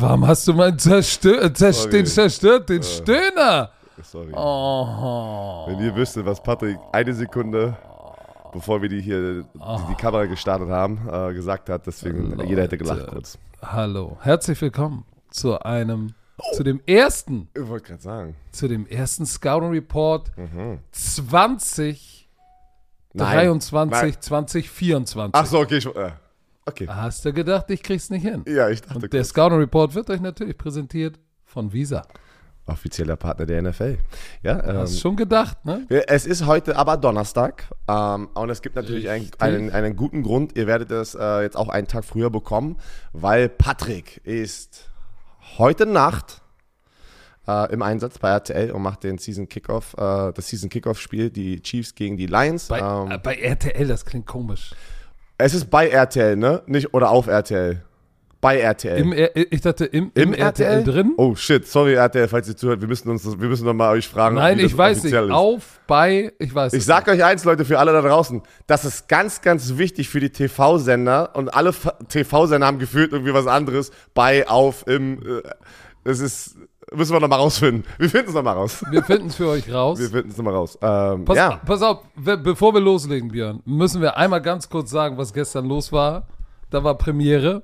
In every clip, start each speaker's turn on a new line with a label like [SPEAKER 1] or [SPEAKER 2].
[SPEAKER 1] warum hast du meinen zerstört, zerstört, den zerstört, den
[SPEAKER 2] Äh.
[SPEAKER 1] Stöhner?
[SPEAKER 2] Sorry.
[SPEAKER 1] Oh.
[SPEAKER 2] Wenn ihr wüsstet, was Patrick eine Sekunde, bevor wir die hier die, die Kamera gestartet haben, äh, gesagt hat, deswegen jeder hätte gelacht
[SPEAKER 1] Leute.
[SPEAKER 2] kurz.
[SPEAKER 1] Hallo, herzlich willkommen zu einem, zu dem ersten,
[SPEAKER 2] Ich wollte gerade sagen.
[SPEAKER 1] zu dem ersten Scouting Report
[SPEAKER 2] Mhm.
[SPEAKER 1] 20,
[SPEAKER 2] Nein.
[SPEAKER 1] 23,
[SPEAKER 2] Nein.
[SPEAKER 1] 2024.
[SPEAKER 2] Ach so, okay. Ich, äh, okay.
[SPEAKER 1] Hast du gedacht, ich krieg's nicht hin?
[SPEAKER 2] Ja, ich dachte,
[SPEAKER 1] Und der. Scouting Report wird euch natürlich präsentiert von Visa.
[SPEAKER 2] offizieller Partner der NFL. Ja, ähm,
[SPEAKER 1] Hast schon gedacht, ne?
[SPEAKER 2] Es ist heute aber Donnerstag ähm, und es gibt natürlich einen, einen, einen guten Grund. Ihr werdet es äh, jetzt auch einen Tag früher bekommen, weil Patrick ist heute Nacht äh, im Einsatz bei RTL und macht den Season Kickoff, äh, das Season Kickoff Spiel, die Chiefs gegen die Lions.
[SPEAKER 1] Bei,
[SPEAKER 2] ähm,
[SPEAKER 1] äh, bei RTL, das klingt komisch.
[SPEAKER 2] Es ist bei RTL, ne? Nicht oder auf RTL. Bei RTL.
[SPEAKER 1] Im, ich dachte, im, im,
[SPEAKER 2] Im
[SPEAKER 1] RTL, drin?
[SPEAKER 2] Oh shit, sorry RTL, falls ihr zuhört, wir müssen uns, wir müssen noch mal euch fragen.
[SPEAKER 1] Nein, ich weiß nicht.
[SPEAKER 2] ist.
[SPEAKER 1] Auf, bei, ich weiß
[SPEAKER 2] Ich
[SPEAKER 1] es
[SPEAKER 2] sag euch eins, Leute, für alle da draußen, das ist ganz, ganz wichtig für die TV-Sender und alle TV-Sender haben gefühlt irgendwie was anderes bei, auf, im, äh, das ist, müssen wir noch mal rausfinden. Wir finden es noch mal raus.
[SPEAKER 1] Wir finden es für euch raus.
[SPEAKER 2] Wir finden es noch mal raus. Ähm,
[SPEAKER 1] Pass,
[SPEAKER 2] ja,
[SPEAKER 1] pass auf, bevor wir loslegen, Björn, müssen wir einmal ganz kurz sagen, was gestern los war. Da war Premiere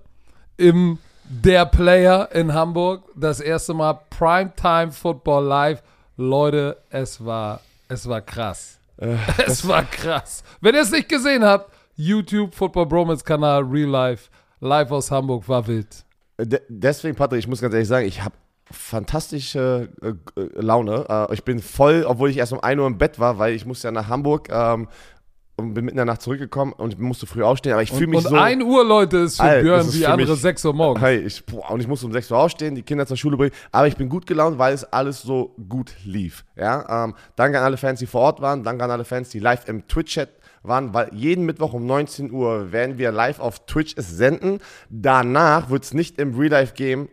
[SPEAKER 1] im Der Player in Hamburg. Das erste Mal Primetime Football Live. Leute, es war, es war krass.
[SPEAKER 2] Äh,
[SPEAKER 1] es war krass. Wenn ihr es nicht gesehen habt, YouTube, Football Bromance Kanal, Real Life, live aus Hamburg, war wild.
[SPEAKER 2] de deswegen, Patrick, ich muss ganz ehrlich sagen, ich habe fantastische äh, äh, Laune. Äh, ich bin voll, obwohl ich erst um 1 Uhr im Bett war, weil ich musste ja nach Hamburg ähm, und bin mitten in der Nacht zurückgekommen und musste früh aufstehen, aber ich fühle
[SPEAKER 1] Und,
[SPEAKER 2] mich
[SPEAKER 1] und
[SPEAKER 2] so...
[SPEAKER 1] 1 Uhr, Leute, ist für
[SPEAKER 2] Alter,
[SPEAKER 1] Björn wie andere
[SPEAKER 2] mich-
[SPEAKER 1] 6 Uhr morgens.
[SPEAKER 2] Hey, ich, boah, und ich musste um 6 Uhr aufstehen, die Kinder zur Schule bringen, aber ich bin gut gelaunt, weil es alles so gut lief. Ja, ähm, danke an alle Fans, die vor Ort waren, danke an alle Fans, die live im Twitch-Chat waren, weil jeden Mittwoch um 19 Uhr werden wir live auf Twitch es senden. Danach wird es nicht im Real-Life-Game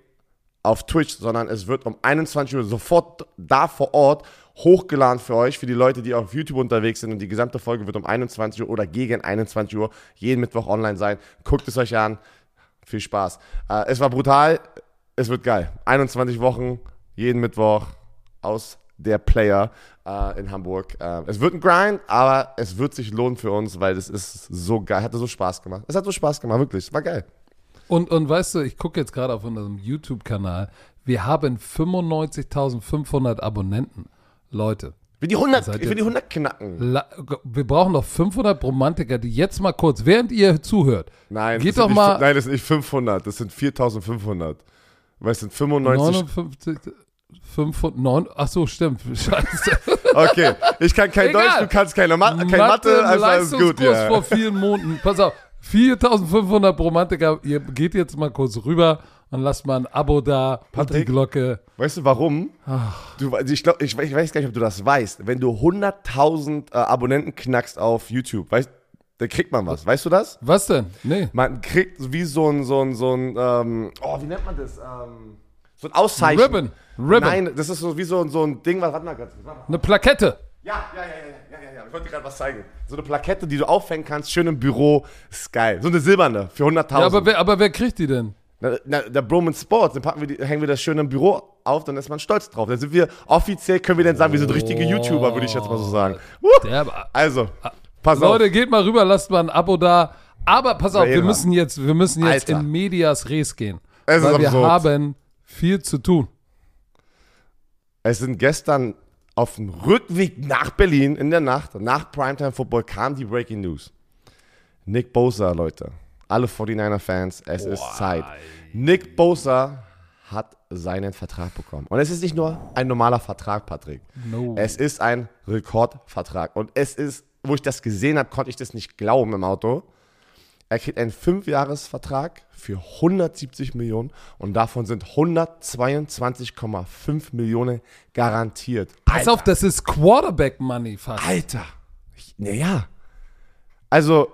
[SPEAKER 2] auf Twitch, sondern es wird um 21 Uhr sofort da vor Ort hochgeladen für euch, für die Leute, die auf YouTube unterwegs sind und die gesamte Folge wird um 21 Uhr oder gegen 21 Uhr jeden Mittwoch online sein. Guckt es euch an. Viel Spaß. Äh, es war brutal, es wird geil. 21 Wochen, jeden Mittwoch aus der Player äh, in Hamburg. Äh, es wird ein Grind, aber es wird sich lohnen für uns, weil es ist so geil, hatte so Spaß gemacht. Es hat so Spaß gemacht, wirklich. Es war geil.
[SPEAKER 1] Und, und weißt du, ich gucke jetzt gerade auf unserem YouTube-Kanal, wir haben 95.500 Abonnenten. Leute,
[SPEAKER 2] Ich will die 100,
[SPEAKER 1] Seid
[SPEAKER 2] ich will die 100 knacken.
[SPEAKER 1] la, wir brauchen noch 500 Romantiker, die jetzt mal kurz, während ihr zuhört,
[SPEAKER 2] Nein,
[SPEAKER 1] Geht
[SPEAKER 2] das sind
[SPEAKER 1] doch
[SPEAKER 2] nicht,
[SPEAKER 1] mal-
[SPEAKER 2] Nein, das sind nicht 500, das sind 4500. Weil es sind 95.
[SPEAKER 1] 59, 500, 9, ach so, stimmt, scheiße.
[SPEAKER 2] Okay, ich kann kein
[SPEAKER 1] Egal.
[SPEAKER 2] Deutsch, du kannst keine Ma kein Mathe,
[SPEAKER 1] im
[SPEAKER 2] also alles gut. Ja.
[SPEAKER 1] vor vielen Monaten. Pass auf, 4500 Romantiker, ihr geht jetzt mal kurz rüber und lasst mal ein Abo da und die
[SPEAKER 2] Patrick?
[SPEAKER 1] Glocke.
[SPEAKER 2] Weißt du warum? Du, ich, glaub, ich, ich weiß gar nicht, ob du das weißt. Wenn du 100.000 äh, Abonnenten knackst auf YouTube, weißt, dann kriegt man was. Weißt du das?
[SPEAKER 1] Was denn? Nee.
[SPEAKER 2] Man kriegt wie so ein, so ein, so ein, ähm, oh, wie nennt man das? Ähm, so ein Auszeichen.
[SPEAKER 1] Ribbon. Ribbon.
[SPEAKER 2] Nein, das ist so wie so, ein- so ein Ding, was, warte mal ganz.
[SPEAKER 1] Eine Plakette.
[SPEAKER 2] Ja, ja, ja, ja, ja, ja, ja. Ich wollte dir gerade was zeigen. So eine Plakette, die du aufhängen kannst, schön im Büro. Ist geil. So eine silberne für 100.000.
[SPEAKER 1] Ja, aber wer, aber wer kriegt die denn?
[SPEAKER 2] Na, na, der Broman Sports, dann packen wir die, hängen wir das schön im Büro auf, dann ist man stolz drauf. Dann sind wir offiziell, können wir dann sagen, wir sind richtige YouTuber, würde ich jetzt mal so sagen.
[SPEAKER 1] Aber-
[SPEAKER 2] Also, pass
[SPEAKER 1] Leute,
[SPEAKER 2] auf.
[SPEAKER 1] geht mal rüber, lasst mal ein Abo da. Aber pass auf, wir müssen jetzt, wir müssen jetzt
[SPEAKER 2] Alter.
[SPEAKER 1] in Medias Res gehen.
[SPEAKER 2] Es ist
[SPEAKER 1] weil wir
[SPEAKER 2] absurd.
[SPEAKER 1] haben viel zu tun.
[SPEAKER 2] Es sind gestern auf dem Rückweg nach Berlin in der Nacht, nach Primetime Football, kam die Breaking News. Nick Bosa, Leute. Alle 49er-Fans, es ist Zeit. Nick Bosa hat seinen Vertrag bekommen. Und es ist nicht nur ein normaler Vertrag, Patrick.
[SPEAKER 1] No.
[SPEAKER 2] Es ist ein Rekordvertrag. Und es ist, wo ich das gesehen habe, konnte ich das nicht glauben im Auto. Er kriegt einen Fünfjahresvertrag für 170 Millionen und davon sind 122,5 Millionen garantiert.
[SPEAKER 1] Pass auf, das ist Quarterback-Money fast.
[SPEAKER 2] Alter. Naja. Also,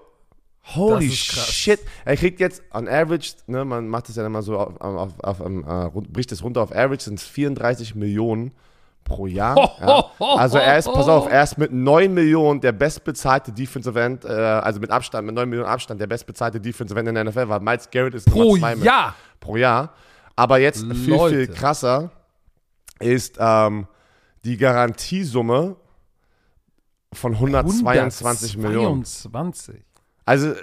[SPEAKER 2] holy
[SPEAKER 1] Das
[SPEAKER 2] shit. Er kriegt jetzt on average, ne, man macht es ja immer so, auf, auf, auf, ähm, äh, rund- bricht es runter auf average, sind es 34 Millionen pro Jahr. ja. Also er ist, pass auf, er ist mit 9 Millionen der bestbezahlte Defensive End, äh, also mit Abstand, mit 9 Millionen Abstand der bestbezahlte Defensive End in der NFL, weil Miles Garrett ist
[SPEAKER 1] Pro
[SPEAKER 2] Nummer 2
[SPEAKER 1] Jahr.
[SPEAKER 2] pro Jahr. Aber jetzt viel, viel
[SPEAKER 1] Leute.
[SPEAKER 2] krasser ist ähm, die Garantiesumme von 122 Millionen.
[SPEAKER 1] 122.
[SPEAKER 2] Also äh,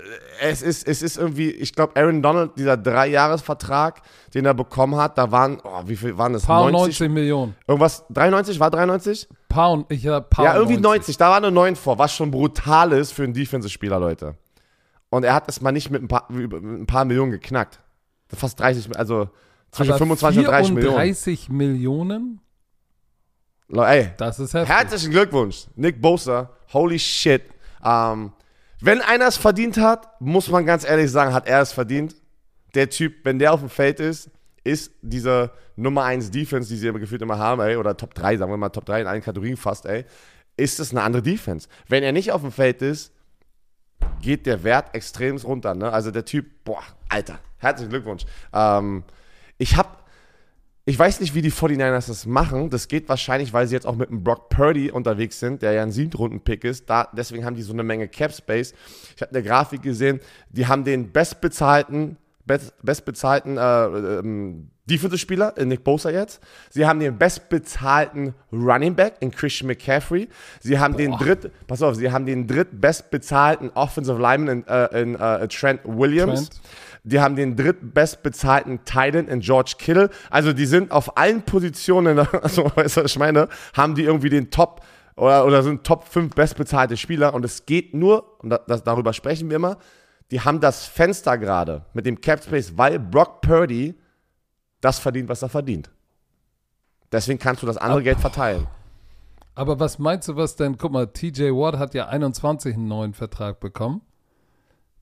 [SPEAKER 2] es ist, es ist irgendwie, ich glaube, Aaron Donald, dieser Dreijahresvertrag, den er bekommen hat, da waren, oh, wie viel waren das?
[SPEAKER 1] Pound
[SPEAKER 2] 90?
[SPEAKER 1] 90 Millionen.
[SPEAKER 2] Irgendwas, 93? War 93?
[SPEAKER 1] Pound, ich hab Pound
[SPEAKER 2] ja, irgendwie 90. Da war eine 9 vor, was schon brutal ist für einen Defensive-Spieler, Leute. Und er hat es mal nicht mit ein paar, mit ein paar Millionen geknackt. Fast 30, also zwischen
[SPEAKER 1] Aber
[SPEAKER 2] 25 und 30 Millionen.
[SPEAKER 1] 34 Millionen?
[SPEAKER 2] Ey,
[SPEAKER 1] Das ist heftig.
[SPEAKER 2] herzlichen Glückwunsch, Nick Bosa. Holy shit. Ähm, wenn einer es verdient hat, muss man ganz ehrlich sagen, hat er es verdient. Der Typ, wenn der auf dem Feld ist, ist diese Nummer 1 Defense, die sie immer gefühlt immer haben, ey, oder Top 3, sagen wir mal Top 3 in allen Kategorien fast, ey, ist es eine andere Defense. Wenn er nicht auf dem Feld ist, geht der Wert extrem runter. Ne? Also der Typ, boah, Alter, herzlichen Glückwunsch. Ähm, ich habe, ich weiß nicht, wie die 49ers das machen. Das geht wahrscheinlich, weil sie jetzt auch mit dem Brock Purdy unterwegs sind, der ja ein Siebtrunden-Pick ist. Da, deswegen haben die so eine Menge Cap-Space. Ich habe eine Grafik gesehen, die haben den bestbezahlten, best, bestbezahlten äh, ähm, Defensive-Spieler in Nick Bosa jetzt. Sie haben den bestbezahlten Running Back in Christian McCaffrey. Sie haben den dritt, pass auf, sie haben den drittbestbezahlten Offensive Lineman in, äh, in äh, Trent Williams.
[SPEAKER 1] Trent.
[SPEAKER 2] Die haben den drittbestbezahlten Titan in George Kittle. Also die sind auf allen Positionen, also weißt du, was ich meine, haben die irgendwie den Top oder, oder sind Top 5 bestbezahlte Spieler. Und es geht nur, und da, das, darüber sprechen wir immer, die haben das Fenster gerade mit dem Cap Space, weil Brock Purdy das verdient, was er verdient. Deswegen kannst du das andere Geld verteilen.
[SPEAKER 1] Aber was meinst du, was denn? Guck mal, TJ Watt hat ja 21 einen neuen Vertrag bekommen.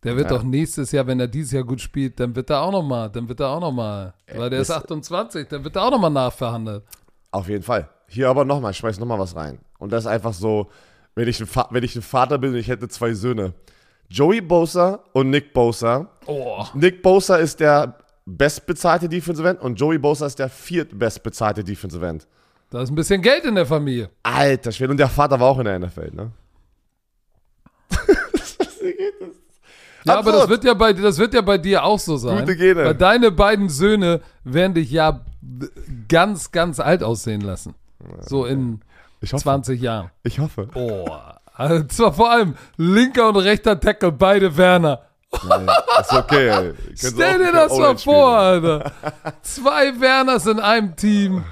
[SPEAKER 1] Der wird
[SPEAKER 2] Ja.
[SPEAKER 1] doch nächstes Jahr, wenn er dieses Jahr gut spielt, dann wird er auch noch mal, dann wird er auch noch mal, weil der ist
[SPEAKER 2] das-
[SPEAKER 1] 28, dann wird er auch noch mal nachverhandelt.
[SPEAKER 2] Auf jeden Fall. Hier aber nochmal, ich schmeiß nochmal was rein. Und das ist einfach so, wenn ich, ein Fa- wenn ich ein Vater bin und ich hätte zwei Söhne. Joey Bosa und Nick Bosa.
[SPEAKER 1] Oh,
[SPEAKER 2] Nick Bosa ist der bestbezahlte Defensive End und Joey Bosa ist der viertbestbezahlte Defensive End.
[SPEAKER 1] da ist ein bisschen Geld in der Familie.
[SPEAKER 2] Alter Schwede. Und der Vater war auch in der NFL, ne?
[SPEAKER 1] Ja, aber das wird ja bei das wird ja bei dir auch so sein.
[SPEAKER 2] Gute Gene.
[SPEAKER 1] Weil deine beiden Söhne werden dich ja ganz, ganz alt aussehen lassen. So in
[SPEAKER 2] Ich hoffe.
[SPEAKER 1] 20 Jahren.
[SPEAKER 2] Ich hoffe.
[SPEAKER 1] Oh. Also zwar vor allem linker und rechter Tackle, beide Werner.
[SPEAKER 2] Nein, ist okay. ey.
[SPEAKER 1] Stell dir das mal vor, Alter. Zwei Werners in einem Team.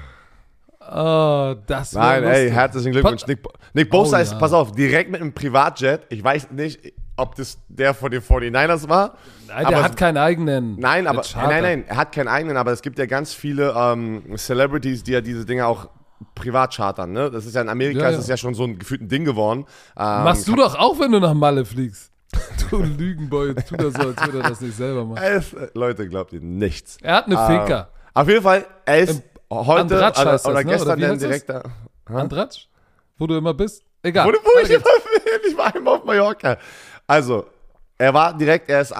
[SPEAKER 1] Oh, das
[SPEAKER 2] Nein, ey, herzlichen Glückwunsch.
[SPEAKER 1] Pa-
[SPEAKER 2] Nick, Nick Bosa
[SPEAKER 1] Oh,
[SPEAKER 2] ist,
[SPEAKER 1] ja.
[SPEAKER 2] pass auf, direkt mit einem Privatjet. Ich weiß nicht, ob das der von den 49ers war.
[SPEAKER 1] Nein, der
[SPEAKER 2] aber
[SPEAKER 1] hat keinen eigenen.
[SPEAKER 2] Nein, aber nein, nein, er hat keinen eigenen, aber es gibt ja ganz viele ähm, Celebrities, die ja diese Dinge auch privat chartern. Ne? Das ist ja in Amerika
[SPEAKER 1] Ja,
[SPEAKER 2] ist
[SPEAKER 1] ja.
[SPEAKER 2] es ja schon so ein gefühlten Ding geworden. Ähm,
[SPEAKER 1] Machst du doch auch, wenn du nach Malle fliegst. Du Lügenboy, tu das so, als würde er das nicht selber machen.
[SPEAKER 2] Es, äh, Leute, glaubt ihr nichts.
[SPEAKER 1] Er hat eine
[SPEAKER 2] Ähm,
[SPEAKER 1] Finca.
[SPEAKER 2] Auf jeden Fall, er ist heute
[SPEAKER 1] Andratsch
[SPEAKER 2] oder,
[SPEAKER 1] heißt das,
[SPEAKER 2] oder
[SPEAKER 1] ne?
[SPEAKER 2] gestern
[SPEAKER 1] Oder
[SPEAKER 2] direkter.
[SPEAKER 1] Andratsch? Wo du immer bist? Egal.
[SPEAKER 2] Wo, wo ich immer bin, ich war einmal auf Mallorca. Also, er war direkt, er ist,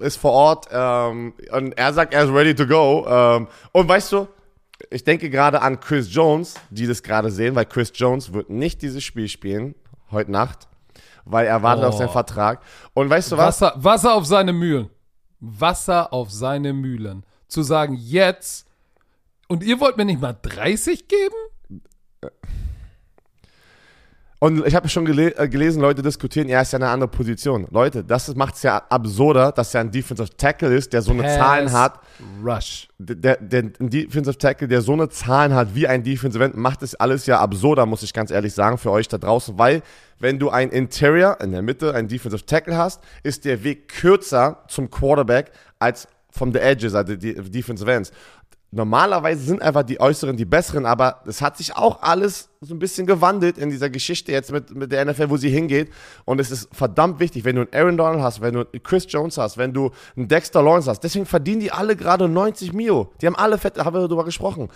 [SPEAKER 2] ist vor Ort ähm, und er sagt, er ist ready to go. Ähm, und weißt du, ich denke gerade an Chris Jones, die das gerade sehen, weil Chris Jones wird nicht dieses Spiel spielen, heute Nacht, weil er wartet
[SPEAKER 1] Oh.
[SPEAKER 2] auf seinen Vertrag. Und weißt du was?
[SPEAKER 1] Wasser, Wasser auf seine Mühlen. Wasser auf seine Mühlen. Zu sagen, jetzt. Und ihr wollt mir nicht mal 30 geben?
[SPEAKER 2] Und ich habe schon gele äh, gelesen, Leute diskutieren, er ist ja eine andere Position. Leute, das macht es ja absurder, dass er ein Defensive Tackle ist, der so eine
[SPEAKER 1] Pass
[SPEAKER 2] Zahlen hat.
[SPEAKER 1] Rush.
[SPEAKER 2] der, der ein Defensive Tackle, der so eine Zahlen hat wie ein Defensive End, macht es alles ja absurder, muss ich ganz ehrlich sagen, für euch da draußen, weil wenn du ein Interior in der Mitte, ein Defensive Tackle hast, ist der Weg kürzer zum Quarterback als von the Edges, also die Defensive Ends. Normalerweise sind einfach die Äußeren die Besseren, aber es hat sich auch alles so ein bisschen gewandelt in dieser Geschichte jetzt mit, mit der NFL, wo sie hingeht. Und es ist verdammt wichtig, wenn du einen Aaron Donald hast, wenn du einen Chris Jones hast, wenn du einen Dexter Lawrence hast. Deswegen verdienen die alle gerade 90 Mio. Die haben alle fett, haben wir darüber gesprochen.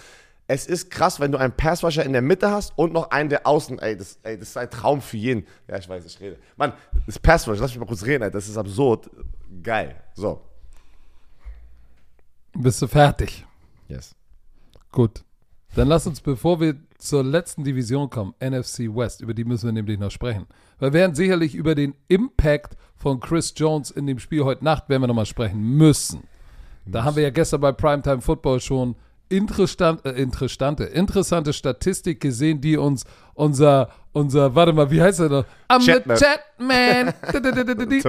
[SPEAKER 2] Es ist krass, wenn du einen Passwasher in der Mitte hast und noch einen der außen. Ey das, ey, das ist ein Traum für jeden. Ja, ich weiß, ich rede. Mann, das Passwasher, lass mich mal kurz reden, ey. Das ist absurd. Geil. So.
[SPEAKER 1] Bist du fertig?
[SPEAKER 2] Yes.
[SPEAKER 1] Gut. Dann lass uns, bevor wir zur letzten Division kommen, NFC West, über die müssen wir nämlich noch sprechen. Wir werden sicherlich über den Impact von Chris Jones in dem Spiel heute Nacht, werden wir nochmal sprechen müssen. Da haben wir ja gestern bei Primetime Football schon interessant, äh, interessante, interessante Statistik gesehen, die uns unser, unser, warte mal, wie heißt er noch? I'm
[SPEAKER 2] Chatman.
[SPEAKER 1] the Chatman.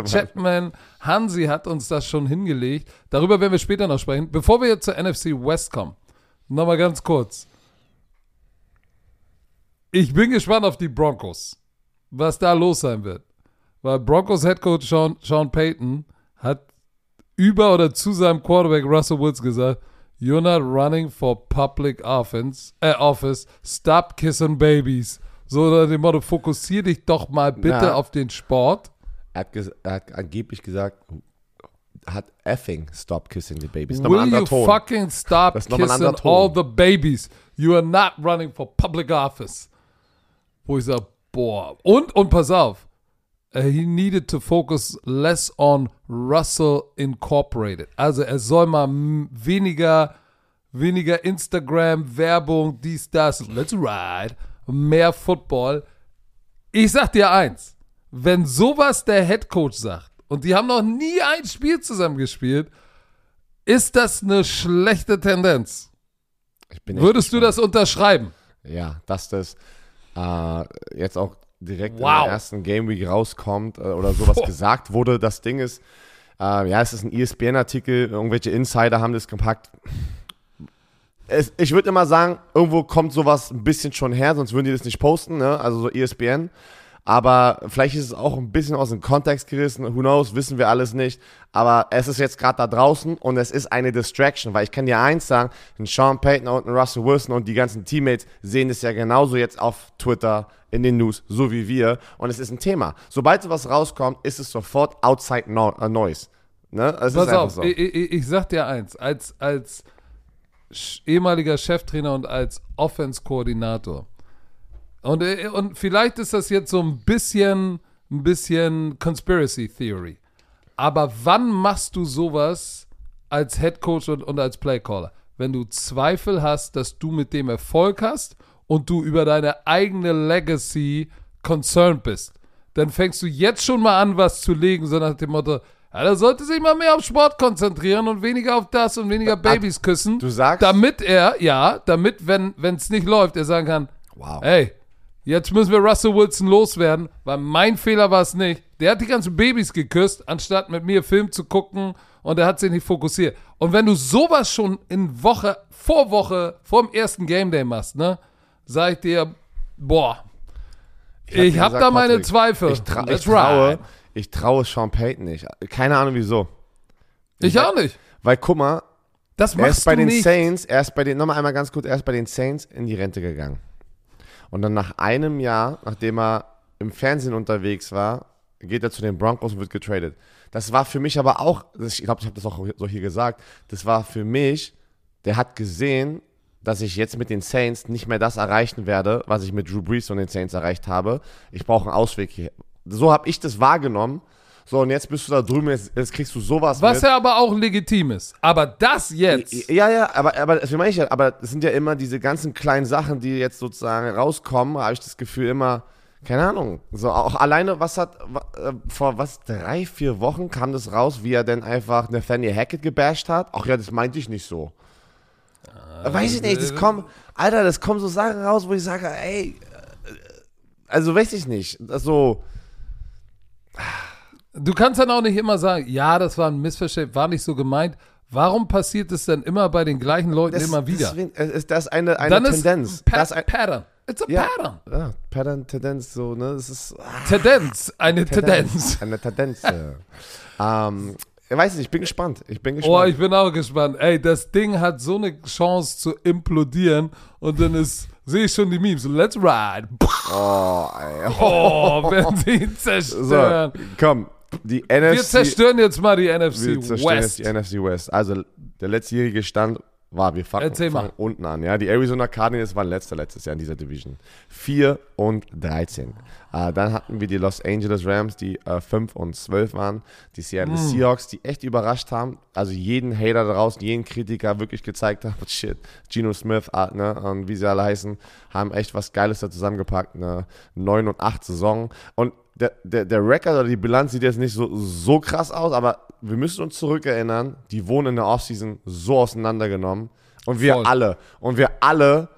[SPEAKER 1] Chatman. Hansi hat uns das schon hingelegt. Darüber werden wir später noch sprechen. Bevor wir jetzt zur NFC West kommen, nochmal ganz kurz. Ich bin gespannt auf die Broncos, was da los sein wird. Weil Broncos Head Coach Sean, Sean Payton hat über oder zu seinem Quarterback Russell Woods gesagt, You're not running for public offense, äh, office. Stop kissing babies. So unter dem Motto, fokussier dich doch mal bitte
[SPEAKER 2] Na.
[SPEAKER 1] auf den Sport.
[SPEAKER 2] Er hat, er hat angeblich gesagt, hat effing stop kissing the babies.
[SPEAKER 1] Will you
[SPEAKER 2] Ton.
[SPEAKER 1] fucking stop kissing all the babies? You are not running for public office. Wo ich sage, boah. Und, und pass auf. He needed to focus less on Russell Incorporated. Also er soll mal weniger, weniger Instagram, Werbung, dies, das. Let's ride. Mehr Football. Ich sag dir eins. Wenn sowas der Head Coach sagt, und die haben noch nie ein Spiel zusammen gespielt, ist das eine schlechte Tendenz. Würdest du
[SPEAKER 2] gespannt.
[SPEAKER 1] das unterschreiben?
[SPEAKER 2] Ja, dass das äh, jetzt auch direkt
[SPEAKER 1] Wow.
[SPEAKER 2] im ersten Game Week rauskommt äh, oder sowas
[SPEAKER 1] Boah.
[SPEAKER 2] gesagt wurde. Das Ding ist, äh, ja, es ist ein ESPN-Artikel, irgendwelche Insider haben das gepackt. Es, ich würde immer sagen, irgendwo kommt sowas ein bisschen schon her, sonst würden die das nicht posten, ne? also so ESPN. Aber vielleicht ist es auch ein bisschen aus dem Kontext gerissen. Who knows, wissen wir alles nicht. Aber es ist jetzt gerade da draußen und es ist eine Distraction, weil ich kann dir eins sagen, ein Sean Payton und ein Russell Wilson und die ganzen Teammates sehen es ja genauso jetzt auf Twitter, in den News, so wie wir. Und es ist ein Thema. Sobald sowas rauskommt, ist es sofort outside no äh, noise. Ne? Es
[SPEAKER 1] Pass auf,
[SPEAKER 2] so.
[SPEAKER 1] ich, ich, ich sag dir eins, als, als ehemaliger Cheftrainer und als Offense-Koordinator. Und, äh, und vielleicht ist das jetzt so ein bisschen, ein bisschen Conspiracy Theory. Aber wann machst du sowas als Head Coach und, und als Playcaller? Wenn du Zweifel hast, dass du mit dem Erfolg hast und du über deine eigene Legacy concerned bist. Dann fängst du jetzt schon mal an, was zu legen, so nach dem Motto, ja, da sollte sich mal mehr auf Sport konzentrieren und weniger auf das und weniger Babys küssen.
[SPEAKER 2] du sagst-
[SPEAKER 1] Damit er, ja, damit, wenn es nicht läuft, er sagen kann,
[SPEAKER 2] Wow.
[SPEAKER 1] Ey, jetzt müssen wir Russell Wilson loswerden, weil mein Fehler war es nicht. Der hat die ganzen Babys geküsst, anstatt mit mir Film zu gucken und er hat sich nicht fokussiert. Und wenn du sowas schon in Woche, vor Woche, vor dem ersten Game Day machst, ne, sag ich dir, boah,
[SPEAKER 2] hab
[SPEAKER 1] ich, hab
[SPEAKER 2] gesagt,
[SPEAKER 1] da meine
[SPEAKER 2] Patrick,
[SPEAKER 1] Zweifel.
[SPEAKER 2] Ich, tra ich, traue, ich traue Sean Payton nicht. Keine Ahnung wieso.
[SPEAKER 1] Ich auch nicht.
[SPEAKER 2] Weil guck mal,
[SPEAKER 1] Das
[SPEAKER 2] er ist bei den
[SPEAKER 1] nicht.
[SPEAKER 2] Saints, er ist bei den, nochmal einmal ganz kurz, er ist bei den Saints in die Rente gegangen. Und dann nach einem Jahr, nachdem er im Fernsehen unterwegs war, geht er zu den Broncos und wird getradet. Das war für mich aber auch, ich glaube, ich habe das auch so hier gesagt, das war für mich, der hat gesehen, dass ich jetzt mit den Saints nicht mehr das erreichen werde, was ich mit Drew Brees und den Saints erreicht habe. Ich brauche einen Ausweg hier. So habe ich das wahrgenommen. So, und jetzt bist du da drüben, jetzt, jetzt kriegst du sowas
[SPEAKER 1] Was
[SPEAKER 2] mit.
[SPEAKER 1] ja aber auch legitim ist. Aber das jetzt.
[SPEAKER 2] Ja, ja, aber, aber das meine ich ja, aber es sind ja immer diese ganzen kleinen Sachen, die jetzt sozusagen rauskommen, habe ich das Gefühl immer, keine Ahnung, so auch alleine, was hat, äh, vor was, drei, vier Wochen kam das raus, wie er denn einfach Nathaniel Hackett gebasht hat? Ach ja, das meinte ich nicht so. weiß ich nicht, das kommen, Alter, das kommen so Sachen raus, wo ich sage, ey, äh, also weiß ich nicht, also,
[SPEAKER 1] Du kannst dann auch nicht immer sagen, ja, das war ein Missverständnis, war nicht so gemeint. Warum passiert es denn immer bei den gleichen Leuten
[SPEAKER 2] das,
[SPEAKER 1] immer wieder?
[SPEAKER 2] Deswegen, es ist das eine, eine
[SPEAKER 1] dann
[SPEAKER 2] Tendenz.
[SPEAKER 1] ist pa
[SPEAKER 2] das ist ein,
[SPEAKER 1] Pattern. It's a
[SPEAKER 2] ja,
[SPEAKER 1] pattern.
[SPEAKER 2] ja, Pattern, Tendenz, so, ne, das ist, ah,
[SPEAKER 1] Tendenz, eine Tendenz.
[SPEAKER 2] Eine Tendenz. ja. ähm, ich weiß nicht, ich bin gespannt. Ich bin
[SPEAKER 1] Oh,
[SPEAKER 2] gespannt.
[SPEAKER 1] ich bin auch gespannt. Ey, das Ding hat so eine Chance zu implodieren und dann ist, sehe ich schon die Memes. Let's ride.
[SPEAKER 2] oh, ey.
[SPEAKER 1] Oh, werden sie ihn
[SPEAKER 2] So,
[SPEAKER 1] zerstören.
[SPEAKER 2] komm, die
[SPEAKER 1] Wir
[SPEAKER 2] NFC,
[SPEAKER 1] zerstören jetzt mal die NFC
[SPEAKER 2] wir zerstören
[SPEAKER 1] West.
[SPEAKER 2] jetzt die NFC West. Also, der letztjährige Stand war, wir fangen, fangen unten an. Ja, die Arizona Cardinals waren letzter letztes Jahr in dieser Division. 4 und 13. Äh, dann hatten wir die Los Angeles Rams, die äh, 5 und 12 waren. Die Seattle
[SPEAKER 1] Hm.
[SPEAKER 2] Seahawks, die echt überrascht haben. Also jeden Hater daraus, jeden Kritiker wirklich gezeigt haben, shit, Geno Smith äh, ne, und wie sie alle heißen, haben echt was Geiles da zusammengepackt. Eine 9 und 8 Saison. Und der, der, der Record oder die Bilanz sieht jetzt nicht so, so krass aus, aber wir müssen uns zurückerinnern, die wurden in der Offseason so auseinandergenommen. Und wir
[SPEAKER 1] Voll.
[SPEAKER 2] alle, und wir alle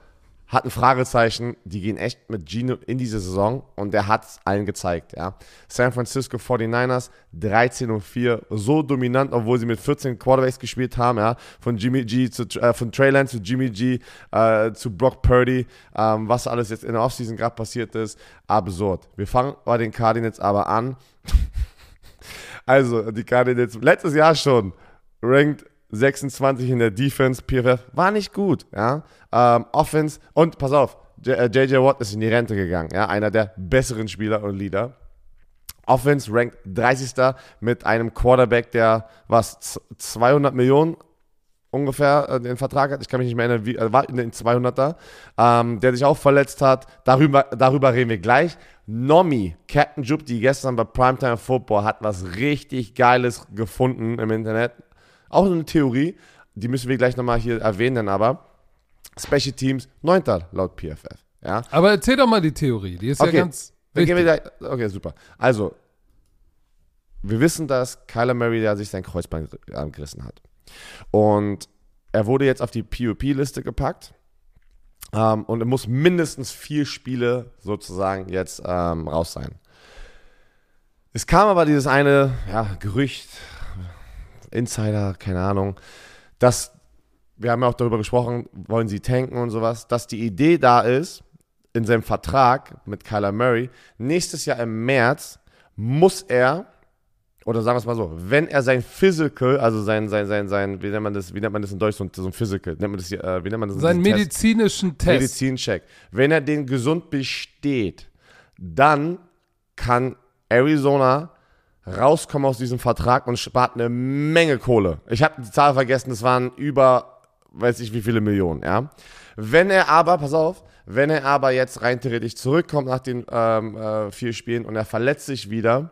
[SPEAKER 2] hatten Fragezeichen, die gehen echt mit Gino in diese Saison und der hat es allen gezeigt. Ja. San Francisco 49ers 13 und 4, so dominant, obwohl sie mit 14 Quarterbacks gespielt haben, ja. Von Jimmy G zu, äh, von Trey Lance zu Jimmy G äh, zu Brock Purdy, ähm, was alles jetzt in der Offseason gerade passiert ist, absurd. Wir fangen bei den Cardinals aber an. also, die Cardinals letztes Jahr schon ranked 26 in der Defense, PFF, war nicht gut, ja. Ähm, Offense, und pass auf, J- äh, JJ Watt ist in die Rente gegangen, ja, einer der besseren Spieler und Leader. Offense rankt 30. mit einem Quarterback, der was, z- 200 Millionen ungefähr äh, den Vertrag hat. Ich kann mich nicht mehr erinnern, wie, äh, war in den 200er, ähm, der sich auch verletzt hat. Darüber, darüber reden wir gleich. Nomi, Captain Jupp, die gestern bei Primetime Football hat was richtig Geiles gefunden im Internet. Auch eine Theorie, die müssen wir gleich nochmal hier erwähnen, aber Special Teams 9. laut PFF. Ja,
[SPEAKER 1] Aber erzähl doch mal die Theorie. Die ist
[SPEAKER 2] Okay.
[SPEAKER 1] ja ganz.
[SPEAKER 2] wir gehen
[SPEAKER 1] wichtig.
[SPEAKER 2] wieder, okay, super. Also, wir wissen, dass Kyler Murray ja sich sein Kreuzbein äh, gerissen hat. Und er wurde jetzt auf die PUP-Liste gepackt. Ähm, und er muss mindestens vier Spiele sozusagen jetzt ähm, raus sein. Es kam aber dieses eine ja, Gerücht, Insider, keine Ahnung, dass, wir haben ja auch darüber gesprochen, wollen sie tanken und sowas, dass die Idee da ist, in seinem Vertrag mit Kyler Murray, nächstes Jahr im März muss er, oder sagen wir es mal so, wenn er sein Physical, also sein, sein, sein, sein, wie nennt man das, wie nennt man das in Deutsch, so ein, so ein Physical, nennt man das hier, äh, wie nennt man das?
[SPEAKER 1] Seinen medizinischen Test.
[SPEAKER 2] Medizincheck. Wenn er den gesund besteht, dann kann Arizona rauskommen aus diesem Vertrag und spart eine Menge Kohle. Ich habe die Zahl vergessen, es waren über, weiß ich wie viele Millionen, ja. Wenn er aber, pass auf, wenn er aber jetzt rein theoretisch zurückkommt nach den ähm, äh, vier Spielen und er verletzt sich wieder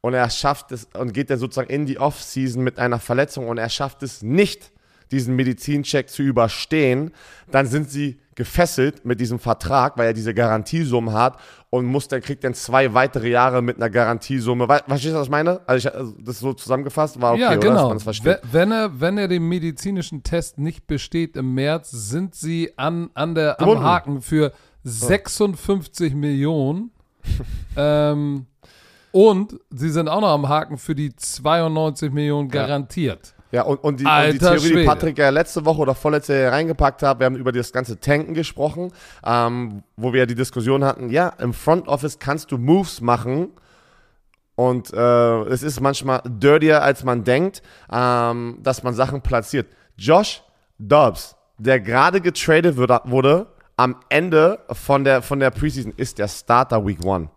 [SPEAKER 2] und er schafft es und geht dann sozusagen in die Offseason mit einer Verletzung und er schafft es nicht, diesen Medizincheck zu überstehen, dann sind sie gefesselt mit diesem Vertrag, weil er diese Garantiesumme hat und muss dann kriegt dann zwei weitere Jahre mit einer Garantiesumme. We verstehst du, was ich meine? Also, ich, also das so zusammengefasst war okay,
[SPEAKER 1] ja,
[SPEAKER 2] oder? Dass
[SPEAKER 1] genau.
[SPEAKER 2] man es versteht.
[SPEAKER 1] We- Wenn er, wenn er den medizinischen Test nicht besteht im März, sind sie an, an der, am. Haken für 56 Millionen. ähm, und sie sind auch noch am Haken für die 92 Millionen garantiert.
[SPEAKER 2] Ja, und, und, die, und die Theorie, die
[SPEAKER 1] Schwede.
[SPEAKER 2] Patrick ja letzte Woche oder vorletzte reingepackt hat, wir haben über das ganze Tanken gesprochen, ähm, wo wir ja die Diskussion hatten, ja, im Front Office kannst du Moves machen und äh, es ist manchmal dirtier, als man denkt, ähm, dass man Sachen platziert. Josh Dobbs, der gerade getradet wurde, wurde, am Ende von der, von der Preseason ist der Starter Week One.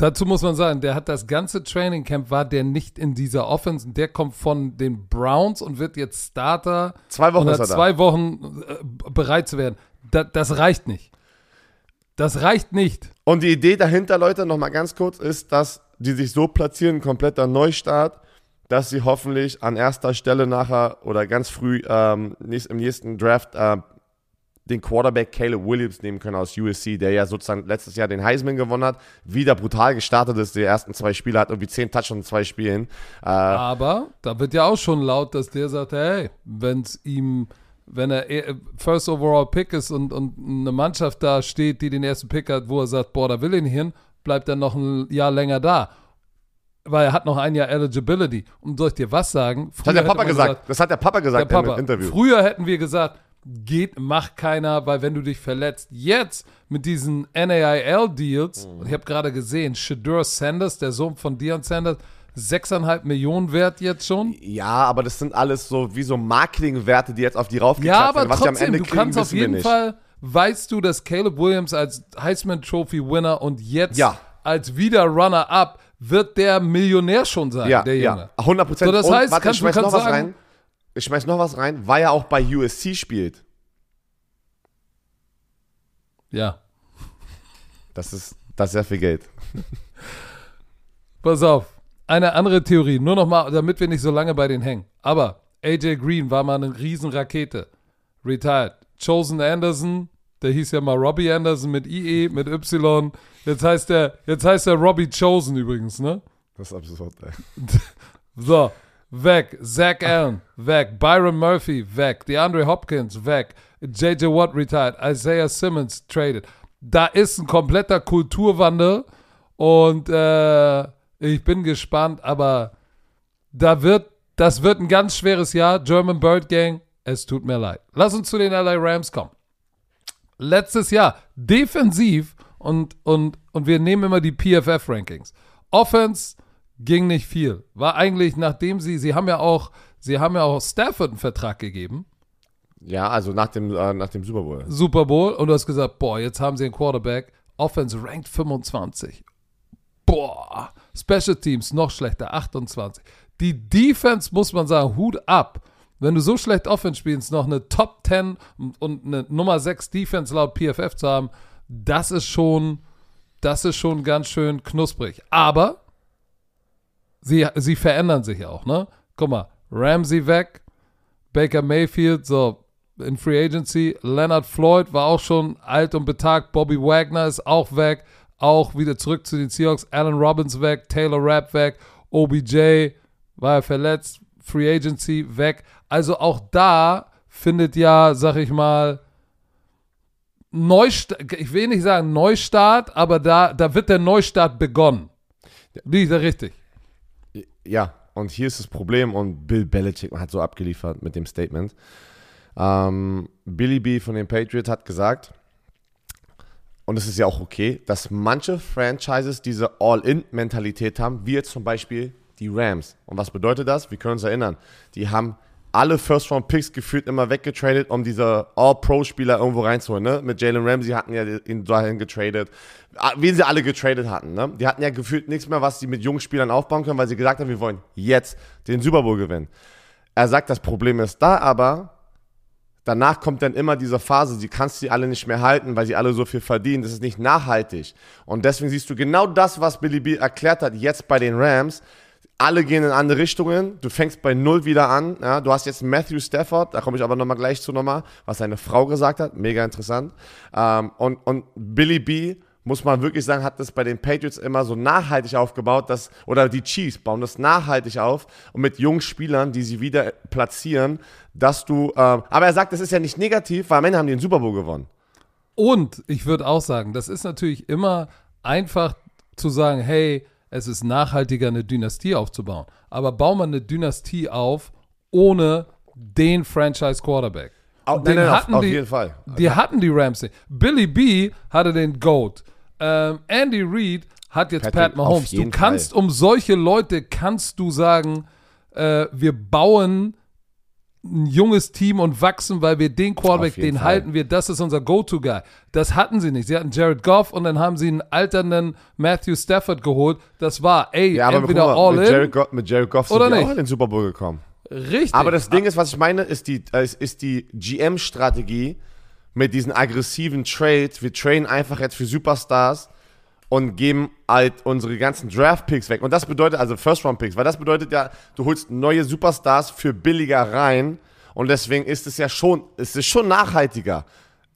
[SPEAKER 1] Dazu muss man sagen, der hat das ganze Training Camp, war der nicht in dieser Offense. Der kommt von den Browns und wird jetzt Starter.
[SPEAKER 2] Zwei Wochen ist er da.
[SPEAKER 1] zwei Wochen äh, bereit zu werden. Da, das reicht nicht. Das reicht nicht.
[SPEAKER 2] Und die Idee dahinter, Leute, nochmal ganz kurz, ist, dass die sich so platzieren, ein kompletter Neustart, dass sie hoffentlich an erster Stelle nachher oder ganz früh ähm, im nächsten Draft äh, den Quarterback Caleb Williams nehmen können aus USC, der ja sozusagen letztes Jahr den Heisman gewonnen hat, wieder brutal gestartet ist, die ersten zwei Spiele, hat irgendwie zehn Touchdowns in zwei Spielen. Äh,
[SPEAKER 1] Aber da wird ja auch schon laut, dass der sagt, hey, wenn es ihm, wenn er eh- First Overall Pick ist und, und eine Mannschaft da steht, die den ersten Pick hat, wo er sagt, boah, da will ich nicht hin, bleibt er noch ein Jahr länger da. Weil er hat noch ein Jahr Eligibility. Und soll ich dir was sagen?
[SPEAKER 2] das hat der Papa gesagt. Das hat der Papa
[SPEAKER 1] der
[SPEAKER 2] gesagt
[SPEAKER 1] Papa.
[SPEAKER 2] im Interview.
[SPEAKER 1] Früher hätten wir gesagt, geht, macht keiner, weil wenn du dich verletzt. Jetzt mit diesen NAIL-Deals,
[SPEAKER 2] Mhm.
[SPEAKER 1] und ich habe gerade gesehen, Shadur Sanders, der Sohn von Deion Sanders, 6,5 Millionen wert jetzt schon.
[SPEAKER 2] Ja, aber das sind alles so wie so Marketingwerte, die jetzt auf die
[SPEAKER 1] Ja,
[SPEAKER 2] raufgeklappt
[SPEAKER 1] aber
[SPEAKER 2] werden. Was sie am
[SPEAKER 1] trotzdem,
[SPEAKER 2] Ende
[SPEAKER 1] du
[SPEAKER 2] kriegen,
[SPEAKER 1] kannst auf jeden. Fall, weißt du, dass Caleb Williams als Heisman Trophy Winner und jetzt
[SPEAKER 2] Ja.
[SPEAKER 1] als wieder Runner-up wird der Millionär schon sein,
[SPEAKER 2] Ja,
[SPEAKER 1] der Junge.
[SPEAKER 2] ja, 100 Prozent.
[SPEAKER 1] So, das
[SPEAKER 2] Und
[SPEAKER 1] heißt,
[SPEAKER 2] warte,
[SPEAKER 1] kannst- du
[SPEAKER 2] noch
[SPEAKER 1] kannst
[SPEAKER 2] was
[SPEAKER 1] sagen-
[SPEAKER 2] rein. Ich schmeiß noch was rein, weil er auch bei USC spielt.
[SPEAKER 1] Ja.
[SPEAKER 2] Das ist, das ist sehr viel Geld.
[SPEAKER 1] Pass auf. Eine andere Theorie, nur noch mal, damit wir nicht so lange bei denen hängen. Aber AJ Green war mal eine Riesenrakete. Retired. Chosen Anderson, der hieß ja mal Robbie Anderson mit IE, mit Y. Jetzt heißt er, jetzt heißt er Robbie Chosen übrigens, ne?
[SPEAKER 2] Das ist absurd, ey.
[SPEAKER 1] So. Weg. Zach Allen, weg. Byron Murphy, weg. DeAndre Hopkins, weg. JJ Watt retired. Isaiah Simmons traded. Da ist ein kompletter Kulturwandel und äh, ich bin gespannt, aber da wird, das wird ein ganz schweres Jahr. German Bird Gang, es tut mir leid. Lass uns zu den LA Rams kommen. Letztes Jahr defensiv und, und, und wir nehmen immer die PFF-Rankings. Offense ging nicht viel. War eigentlich, nachdem sie, sie haben ja auch, sie haben ja auch Stafford einen Vertrag gegeben.
[SPEAKER 2] Ja, also nach dem, äh, nach dem Super Bowl.
[SPEAKER 1] Super Bowl und du hast gesagt, boah, jetzt haben sie einen Quarterback. Offense ranked 25. Boah, Special Teams noch schlechter, 28. Die Defense, muss man sagen, Hut ab. Wenn du so schlecht Offense spielst, noch eine Top 10 und eine Nummer 6 Defense laut PFF zu haben, das ist schon, das ist schon ganz schön knusprig. Aber sie, sie verändern sich auch, ne? Guck mal, Ramsey weg, Baker Mayfield, so in Free Agency, Leonard Floyd war auch schon alt und betagt, Bobby Wagner ist auch weg, auch wieder zurück zu den Seahawks, Allen Robbins weg, Taylor Rapp weg, OBJ war er verletzt, Free Agency weg. Also auch da findet ja, sag ich mal, Neustart, ich will nicht sagen Neustart, aber da, da wird der Neustart begonnen. Liegt da richtig?
[SPEAKER 2] Ja, und hier ist das Problem und Bill Belichick hat so abgeliefert mit dem Statement. Ähm, Billy B von den Patriots hat gesagt, und es ist ja auch okay, dass manche Franchises diese All-In-Mentalität haben, wie jetzt zum Beispiel die Rams. Und was bedeutet das? Wir können uns erinnern, die haben alle First-Round-Picks gefühlt immer weggetradet, um diese All-Pro-Spieler irgendwo reinzuholen. Ne? Mit Jalen Ramsey hatten ja ihn dahin getradet. Ah, wen sie alle getradet hatten. Ne? Die hatten ja gefühlt nichts mehr, was sie mit jungen Spielern aufbauen können, weil sie gesagt haben, wir wollen jetzt den Super Bowl gewinnen. Er sagt, das Problem ist da, aber danach kommt dann immer diese Phase, sie kannst sie alle nicht mehr halten, weil sie alle so viel verdienen. Das ist nicht nachhaltig. Und deswegen siehst du genau das, was Billy B erklärt hat, jetzt bei den Rams alle gehen in andere Richtungen. Du fängst bei Null wieder an. Ja, du hast jetzt Matthew Stafford, da komme ich aber nochmal gleich zu nochmal, was seine Frau gesagt hat. Mega interessant. Ähm, und, und Billy B, muss man wirklich sagen, hat das bei den Patriots immer so nachhaltig aufgebaut, dass, oder die Chiefs bauen das nachhaltig auf und mit jungen Spielern, die sie wieder platzieren, dass du, ähm, aber er sagt, das ist ja nicht negativ, weil am Ende haben die den Super Bowl gewonnen.
[SPEAKER 1] Und ich würde auch sagen, das ist natürlich immer einfach zu sagen, hey, es ist nachhaltiger, eine Dynastie aufzubauen. Aber bau mal eine Dynastie auf ohne den Franchise Quarterback.
[SPEAKER 2] Auch, den nein, nein, hatten auf, die, auf jeden Fall.
[SPEAKER 1] Die hatten die Rams. Billy B hatte den GOAT. Ähm, Andy Reid hat jetzt Patrick, Pat Mahomes. Du kannst Fall. um solche Leute kannst du sagen, äh, wir bauen ein junges Team und wachsen, weil wir den Quarterback, den Fall. halten wir, das ist unser Go-To-Guy. Das hatten sie nicht. Sie hatten Jared Goff und dann haben sie einen alternden Matthew Stafford geholt. Das war, ey, ja, entweder mal, all
[SPEAKER 2] mit
[SPEAKER 1] in
[SPEAKER 2] Jared Goff, mit Jared Goff
[SPEAKER 1] oder
[SPEAKER 2] sind
[SPEAKER 1] nicht.
[SPEAKER 2] auch in den Super Bowl gekommen.
[SPEAKER 1] Richtig.
[SPEAKER 2] Aber das Ding ist, was ich meine, ist die, ist, ist die GM-Strategie mit diesen aggressiven Trades. Wir trainen einfach jetzt für Superstars und geben halt unsere ganzen Draft-Picks weg. Und das bedeutet, also First-Round-Picks, weil das bedeutet ja, du holst neue Superstars für billiger rein und deswegen ist es ja schon, es ist schon nachhaltiger.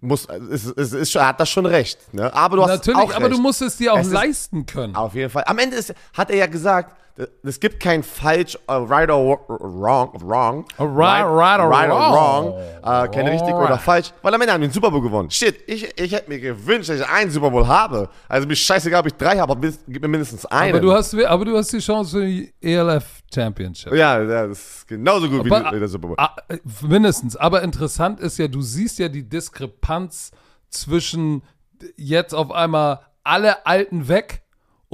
[SPEAKER 2] Muss, es, es, es, hat das schon recht. Ne? Aber du hast
[SPEAKER 1] Natürlich,
[SPEAKER 2] auch
[SPEAKER 1] aber
[SPEAKER 2] recht.
[SPEAKER 1] du musst es dir auch es leisten können.
[SPEAKER 2] Auf jeden Fall. Am Ende ist, hat er ja gesagt, es gibt kein falsch, uh, right or wrong, wrong,
[SPEAKER 1] right, right, right or right wrong, wrong
[SPEAKER 2] uh, kein richtig oder falsch, weil am Ende haben die den Super Bowl gewonnen. Shit, ich, ich hätte mir gewünscht, dass ich einen Super Bowl habe. Also mir scheißegal, ob ich drei habe, aber gib mir mindestens einen.
[SPEAKER 1] Aber du hast, aber du hast die Chance für die ELF Championship.
[SPEAKER 2] Ja, das ist genauso gut aber, wie der Super Bowl.
[SPEAKER 1] Ah, mindestens. Aber interessant ist ja, du siehst ja die Diskrepanz zwischen jetzt auf einmal alle Alten weg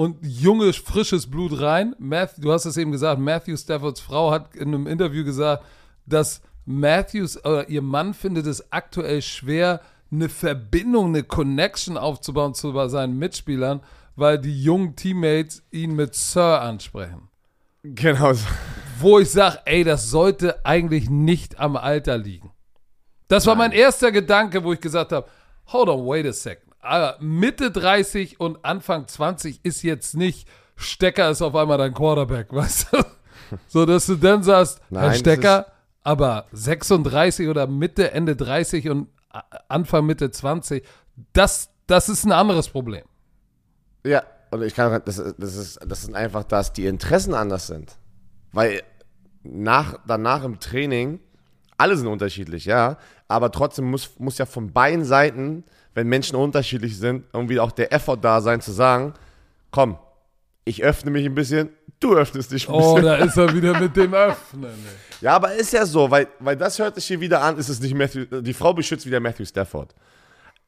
[SPEAKER 1] und junges, frisches Blut rein. Matthew, du hast es eben gesagt, Matthew Staffords Frau hat in einem Interview gesagt, dass Matthews oder ihr Mann findet es aktuell schwer, eine Verbindung, eine Connection aufzubauen zu seinen Mitspielern, weil die jungen Teammates ihn mit Sir ansprechen.
[SPEAKER 2] Genau.
[SPEAKER 1] Wo ich sage, ey, das sollte eigentlich nicht am Alter liegen. Das war mein erster Gedanke, wo ich gesagt habe, hold on, wait a second aber Mitte 30 und Anfang 20 ist jetzt nicht, Stecker ist auf einmal dein Quarterback, weißt du? So, dass du dann sagst, Nein, Herr Stecker, aber 36 oder Mitte, Ende 30 und Anfang, Mitte 20, das, das ist ein anderes Problem.
[SPEAKER 2] Ja, und ich kann, das, das, ist, das ist einfach, dass die Interessen anders sind. Weil nach, danach im Training, alle sind unterschiedlich, ja, aber trotzdem muss, muss ja von beiden Seiten, wenn Menschen unterschiedlich sind, irgendwie auch der Effort da sein, zu sagen, komm, ich öffne mich ein bisschen, du öffnest dich ein bisschen.
[SPEAKER 1] Oh, da ist er wieder mit dem Öffnen.
[SPEAKER 2] Ja, aber ist ja so, weil, weil das hört sich hier wieder an, ist es nicht Matthew, die Frau beschützt wieder Matthew Stafford.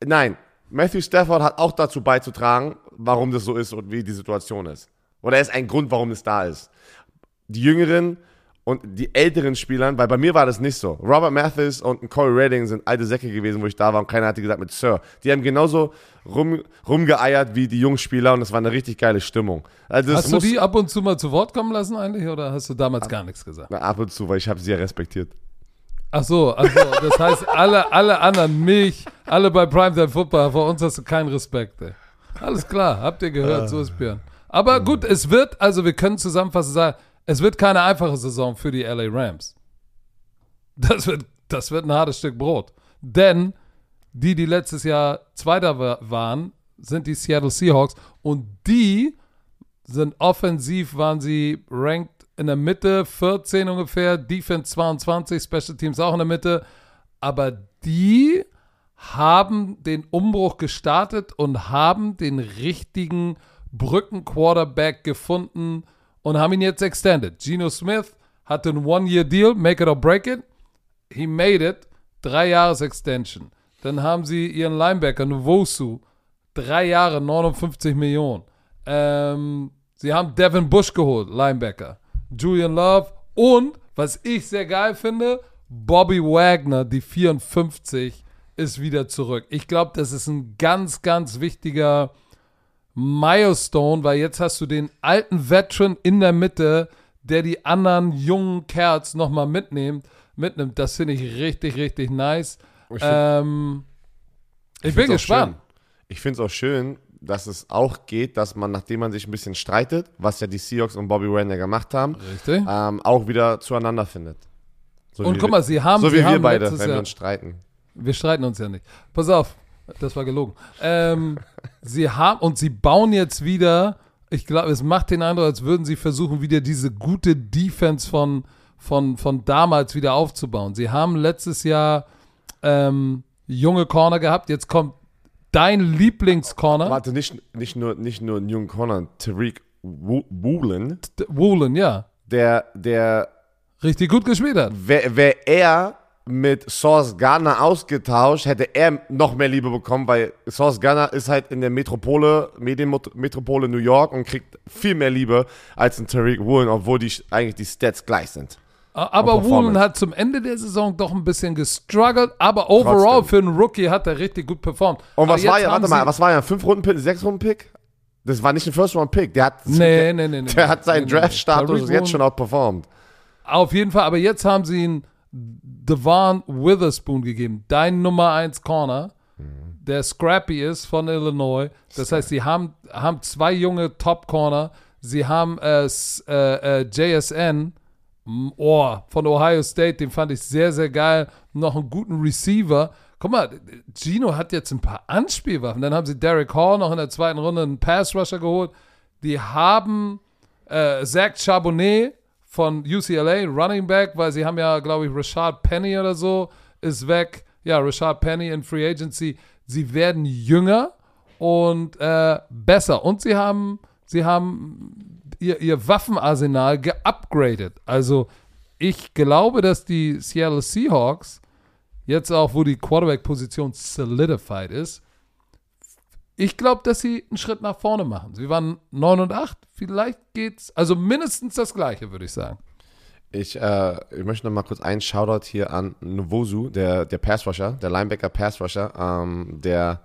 [SPEAKER 2] Nein, Matthew Stafford hat auch dazu beizutragen, warum das so ist und wie die Situation ist. Oder er ist ein Grund, warum es da ist. Die Jüngeren und die älteren Spielern, weil bei mir war das nicht so. Robert Mathis und Corey Redding sind alte Säcke gewesen, wo ich da war und keiner hatte gesagt mit Sir. Die haben genauso rum, rumgeeiert wie die Jungspieler und es war eine richtig geile Stimmung. Also das
[SPEAKER 1] Hast du die ab und zu mal zu Wort kommen lassen eigentlich oder hast du damals gar nichts gesagt?
[SPEAKER 2] Na, ab und zu, weil ich habe sie ja respektiert.
[SPEAKER 1] Ach so, ach so, das heißt, alle, alle anderen, mich, alle bei Primetime Football, vor uns hast du keinen Respekt, ey. Alles klar, habt ihr gehört, so ist Björn. Aber gut, es wird, also wir können zusammenfassend sagen, es wird keine einfache Saison für die LA Rams. Das wird, das wird ein hartes Stück Brot. Denn die, die letztes Jahr Zweiter wa- waren, sind die Seattle Seahawks und die sind offensiv, waren sie ranked in der Mitte, 14 ungefähr, Defense 22, Special Teams auch in der Mitte. Aber die haben den Umbruch gestartet und haben den richtigen Brücken-Quarterback gefunden und haben ihn jetzt extended. Geno Smith hatte einen One-Year-Deal, make it or break it. He made it. Drei Jahres Extension. Dann haben sie ihren Linebacker, Nwosu, drei Jahre, 59 Millionen. Ähm, sie haben Devin Bush geholt, Linebacker. Julian Love und, was ich sehr geil finde, Bobby Wagner, die 54, ist wieder zurück. Ich glaube, das ist ein ganz, ganz wichtiger Milestone, weil jetzt hast du den alten Veteran in der Mitte, der die anderen jungen Kerls nochmal mitnimmt. mitnimmt. Das finde ich richtig, richtig nice.
[SPEAKER 2] Ich find-
[SPEAKER 1] Ähm, ich, bin
[SPEAKER 2] find's auch
[SPEAKER 1] gespannt.
[SPEAKER 2] schön. Ich finde es auch schön, dass es auch geht, dass man, nachdem man sich ein bisschen streitet, was ja die Seahawks und Bobby Wagner gemacht haben, ähm, auch wieder zueinander findet. So
[SPEAKER 1] Und guck
[SPEAKER 2] wir-
[SPEAKER 1] mal, sie haben,
[SPEAKER 2] so
[SPEAKER 1] sie
[SPEAKER 2] wie wir
[SPEAKER 1] haben
[SPEAKER 2] beide,
[SPEAKER 1] letztes
[SPEAKER 2] wenn wir
[SPEAKER 1] Jahr,
[SPEAKER 2] uns streiten.
[SPEAKER 1] wir streiten uns ja nicht. Pass auf, das war gelogen. Ähm, sie haben und sie bauen jetzt wieder. Ich glaube, es macht den Eindruck, als würden sie versuchen, wieder diese gute Defense von, von, von damals wieder aufzubauen. Sie haben letztes Jahr ähm, junge Corner gehabt. Jetzt kommt dein Lieblingscorner,
[SPEAKER 2] Warte, nicht, nicht, nur, nicht nur einen jungen Corner, Tariq Wo- Woolen,
[SPEAKER 1] Woolen, ja.
[SPEAKER 2] der, der
[SPEAKER 1] Richtig gut gespielt hat.
[SPEAKER 2] wäre wär er mit Source Ghana ausgetauscht, hätte er noch mehr Liebe bekommen, weil Source Ghana ist halt in der Metropole, Medienmetropole New York und kriegt viel mehr Liebe als ein Tariq Woolen, obwohl die eigentlich die Stats gleich sind.
[SPEAKER 1] Aber Woolen hat zum Ende der Saison doch ein bisschen gestruggelt, aber overall
[SPEAKER 2] Trotzdem.
[SPEAKER 1] für einen Rookie hat er richtig gut performt.
[SPEAKER 2] Und was war ja, warte mal, was war ja, ein 5-Runden-Pick, 6-Runden-Pick? Das war nicht ein First-Round-Pick, der hat,
[SPEAKER 1] Nee, nee, nee, nee.
[SPEAKER 2] der hat seinen
[SPEAKER 1] Nee, nee, nee.
[SPEAKER 2] Draft-Status
[SPEAKER 1] Tariq
[SPEAKER 2] jetzt schon outperformed.
[SPEAKER 1] Auf jeden Fall, aber jetzt haben sie ihn Devon Witherspoon gegeben, dein Nummer 1 Corner, der scrappy ist von Illinois. Das heißt, sie haben, haben zwei junge Top-Corner. Sie haben äh, äh, äh, JSN oh, von Ohio State, den fand ich sehr, sehr geil. Noch einen guten Receiver. Guck mal, Gino hat jetzt ein paar Anspielwaffen. Dann haben sie Derek Hall noch in der zweiten Runde einen Pass-Rusher geholt. Die haben äh, Zach Charbonnet von UCLA, Running Back, weil sie haben ja, glaube ich, Rashad Penny oder so ist weg. Ja, Rashad Penny in Free Agency. Sie werden jünger und äh, besser. Und sie haben, sie haben ihr, ihr Waffenarsenal geupgradet. Also ich glaube, dass die Seattle Seahawks jetzt auch, wo die Quarterback-Position solidified ist, ich glaube, dass sie einen Schritt nach vorne machen. Sie waren 9 und 8. Vielleicht geht's, also mindestens das Gleiche, würde ich sagen.
[SPEAKER 2] Ich, äh, ich möchte noch mal kurz einen Shoutout hier an Nwosu, der, der Passrusher, der Linebacker Passrusher, ähm, der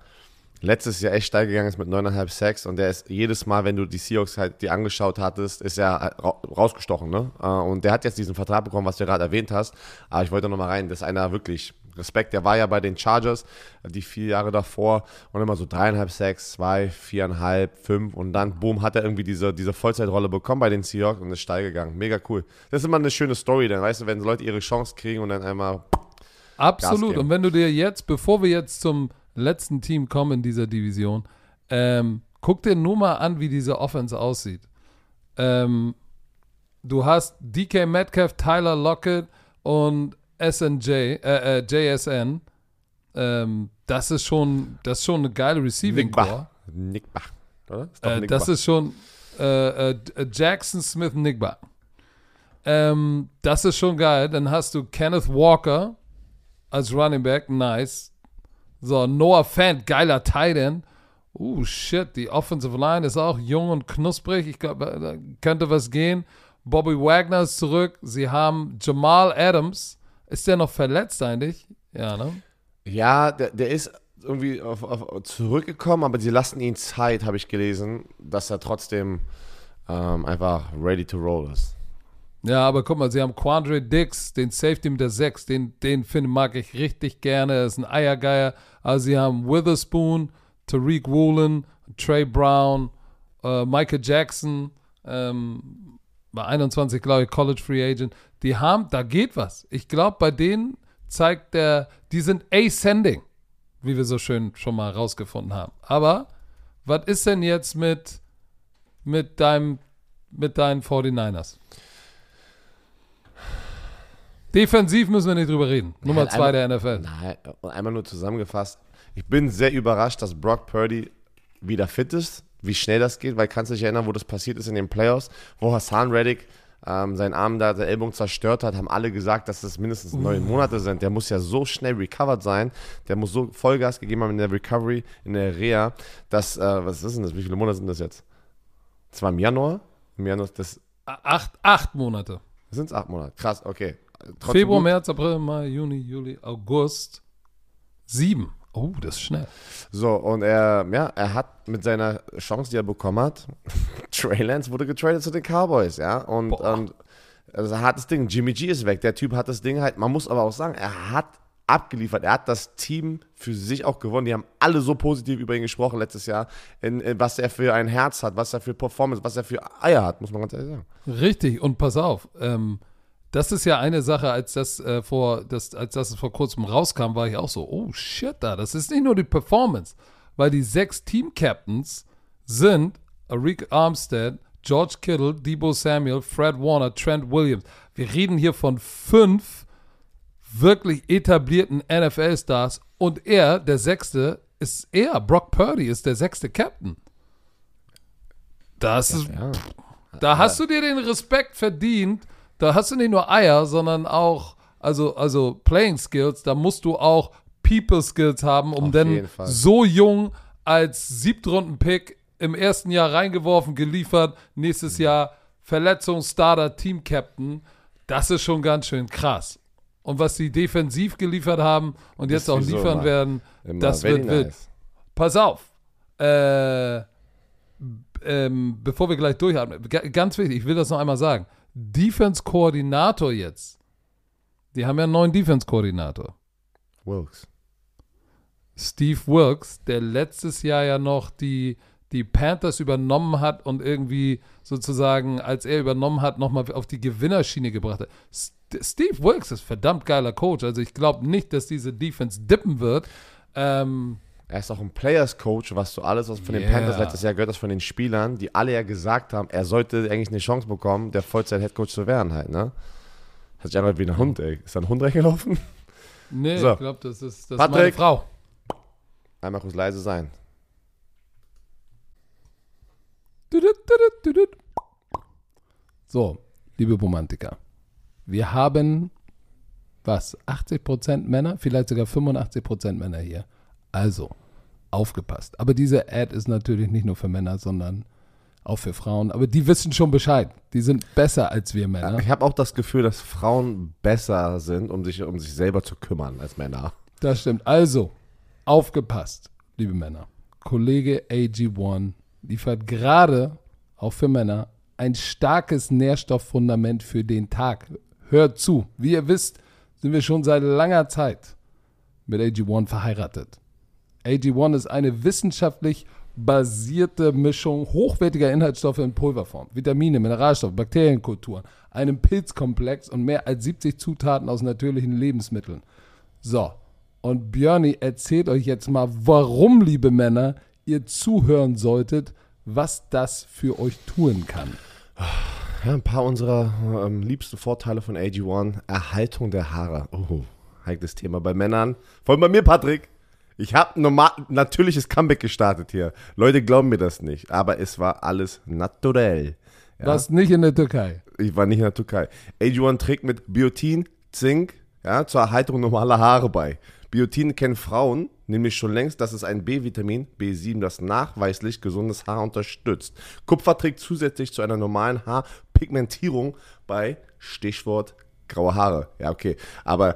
[SPEAKER 2] letztes Jahr echt steil gegangen ist mit 9,5 Sacks und der ist jedes Mal, wenn du die Seahawks halt die angeschaut hattest, ist er ra rausgestochen, ne? Äh, und der hat jetzt diesen Vertrag bekommen, was du gerade erwähnt hast. Aber ich wollte noch mal rein, das ist einer wirklich Respekt. Der war ja bei den Chargers die vier Jahre davor und immer so dreieinhalb Sacks, zwei, viereinhalb, fünf und dann, boom, hat er irgendwie diese, diese Vollzeitrolle bekommen bei den Seahawks und ist steil gegangen. Mega cool. Das ist immer eine schöne Story, dann weißt du, wenn Leute ihre Chance kriegen und dann einmal
[SPEAKER 1] Absolut. Und wenn du dir jetzt, bevor wir jetzt zum letzten Team kommen in dieser Division, ähm, guck dir nur mal an, wie diese Offense aussieht. Ähm, du hast DK Metcalf, Tyler Lockett und SNJ, äh, äh, JSN. Ähm, das ist schon, das ist schon eine geile Receiving Core.
[SPEAKER 2] Nickbach. Oder? Ist
[SPEAKER 1] Äh, das ist schon äh, äh, Jackson Smith Nigba. Ähm, das ist schon geil. Dann hast du Kenneth Walker als Running Back, nice. So, Noah Fant, geiler Tight End. Uh, shit, die Offensive Line ist auch jung und knusprig. Ich glaube, da könnte was gehen. Bobby Wagner ist zurück. Sie haben Jamal Adams. Ist der noch verletzt eigentlich? Ja, ne?
[SPEAKER 2] Ja, der, der ist irgendwie auf, auf, zurückgekommen, aber sie lassen ihn Zeit, habe ich gelesen, dass er trotzdem ähm, einfach ready to roll ist.
[SPEAKER 1] Ja, aber guck mal, sie haben Quandre Dix, den Safety mit der 6, den, den finde, mag ich richtig gerne. Er ist ein Eiergeier. Also sie haben Witherspoon, Tariq Woolen, Trey Brown, äh, Michael Jackson, ähm, bei 21, glaube ich, College Free Agent. Die haben, da geht was. Ich glaube, bei denen zeigt der, die sind ascending, wie wir so schön schon mal rausgefunden haben. Aber was ist denn jetzt mit, mit deinem, mit deinen 49ers? Defensiv müssen wir nicht drüber reden. Nummer
[SPEAKER 2] Nein,
[SPEAKER 1] zwei
[SPEAKER 2] einmal-
[SPEAKER 1] der NFL.
[SPEAKER 2] Nein, und einmal nur zusammengefasst. Ich bin sehr überrascht, dass Brock Purdy wieder fit ist, wie schnell das geht, weil kannst du dich erinnern, wo das passiert ist in den Playoffs, wo Hassan Reddick ähm, seinen Arm da, der Ellbogen zerstört hat, haben alle gesagt, dass das mindestens neun Monate sind. Der muss ja so schnell recovered sein, der muss so Vollgas gegeben haben in der Recovery, in der Reha, dass, äh, was ist denn das, wie viele Monate sind das jetzt? Das war im Januar? Im Januar, das
[SPEAKER 1] Acht, acht Monate.
[SPEAKER 2] sind es acht Monate. Krass, okay. Trotzdem
[SPEAKER 1] Februar. März, April, Mai, Juni, Juli, August. Sieben. Oh, das ist schnell.
[SPEAKER 2] So, und er, ja, er hat mit seiner Chance, die er bekommen hat, Trey Lance wurde getradet zu den Cowboys, ja. Und, und also er hat das Ding, Jimmy G ist weg. Der Typ hat das Ding halt, man muss aber auch sagen, er hat abgeliefert. Er hat das Team für sich auch gewonnen. Die haben alle so positiv über ihn gesprochen letztes Jahr, in, in was er für ein Herz hat, was er für Performance, was er für Eier hat, muss man ganz ehrlich sagen.
[SPEAKER 1] Richtig, und pass auf, ähm, das ist ja eine Sache, als das, äh, vor, das, als das vor kurzem rauskam, war ich auch so, oh shit, da, das ist nicht nur die Performance, weil die sechs Team-Captains sind Arik Armstead, George Kittle, Debo Samuel, Fred Warner, Trent Williams. Wir reden hier von fünf wirklich etablierten NFL-Stars und er, der sechste, ist er, Brock Purdy ist der sechste Captain. Das ist,
[SPEAKER 2] Ja.
[SPEAKER 1] da hast du dir den Respekt verdient. Da hast du nicht nur Eier, sondern auch, also, also Playing Skills. Da musst du auch People Skills haben, um
[SPEAKER 2] Auf
[SPEAKER 1] dann so jung als Siebtrunden-Pick im ersten Jahr reingeworfen, geliefert, nächstes Jahr Verletzung, Starter, Team Captain. Das ist schon ganz schön krass. Und was sie defensiv geliefert haben und jetzt auch liefern
[SPEAKER 2] immer-
[SPEAKER 1] werden,
[SPEAKER 2] Immer
[SPEAKER 1] das
[SPEAKER 2] very
[SPEAKER 1] wird wild.
[SPEAKER 2] nice.
[SPEAKER 1] Pass auf. Äh, ähm, bevor wir gleich durchatmen, ga- ganz wichtig, ich will das noch einmal sagen. Defense-Koordinator jetzt. Die haben ja einen neuen Defense-Koordinator.
[SPEAKER 2] Wilkes.
[SPEAKER 1] Steve Wilkes, der letztes Jahr ja noch die, die Panthers übernommen hat und irgendwie sozusagen, als er übernommen hat, nochmal auf die Gewinnerschiene gebracht hat. St Steve Wilkes ist verdammt geiler Coach. Also ich glaube nicht, dass diese Defense dippen wird. Ähm,
[SPEAKER 2] Er ist auch ein Players Coach, was du alles, was von den
[SPEAKER 1] Yeah.
[SPEAKER 2] Panthers letztes Jahr gehört hast, von den Spielern, die alle ja gesagt haben, er sollte eigentlich eine Chance bekommen, der Vollzeit-Headcoach zu werden halt, ne? Hat sich angehört wie ein Hund, ey. Ist da ein Hund reingelaufen?
[SPEAKER 1] nee,
[SPEAKER 2] So.
[SPEAKER 1] ich glaube, das ist, das ist meine
[SPEAKER 2] Patrick.
[SPEAKER 1] Frau.
[SPEAKER 2] Einmal kurz leise sein.
[SPEAKER 1] So, liebe Romantiker, wir haben was, 80% Männer, vielleicht sogar 85% Männer hier. Also, aufgepasst. Aber diese Ad ist natürlich nicht nur für Männer, sondern auch für Frauen. Aber die wissen schon Bescheid. Die sind besser als wir Männer.
[SPEAKER 2] Ich habe auch das Gefühl, dass Frauen besser sind, um sich um sich selber zu kümmern als Männer.
[SPEAKER 1] Das stimmt. Also, aufgepasst, liebe Männer. Kollege AG1 liefert gerade, auch für Männer, ein starkes Nährstofffundament für den Tag. Hört zu. Wie ihr wisst, sind wir schon seit langer Zeit mit AG1 verheiratet. AG1 ist eine wissenschaftlich basierte Mischung hochwertiger Inhaltsstoffe in Pulverform, Vitamine, Mineralstoffe, Bakterienkulturen, einem Pilzkomplex und mehr als 70 Zutaten aus natürlichen Lebensmitteln. So, und Björni erzählt euch jetzt mal, warum, liebe Männer, ihr zuhören solltet, was das für euch tun kann.
[SPEAKER 2] Ja, ein paar unserer ähm, liebsten Vorteile von AG1. Erhaltung der Haare. Oh, heikles Thema bei Männern. Vor allem bei mir, Patrick. Ich habe normal natürliches Comeback gestartet hier. Leute glauben mir das nicht, aber es war alles naturell. Ja?
[SPEAKER 1] Warst nicht in der Türkei.
[SPEAKER 2] Ich war nicht in der Türkei. AG1 trägt mit Biotin, Zink, ja, zur Erhaltung normaler Haare bei. Biotin kennen Frauen nämlich schon längst, dass es ein B-Vitamin, B7, das nachweislich gesundes Haar unterstützt. Kupfer trägt zusätzlich zu einer normalen Haarpigmentierung bei Stichwort graue Haare. Ja, okay. Aber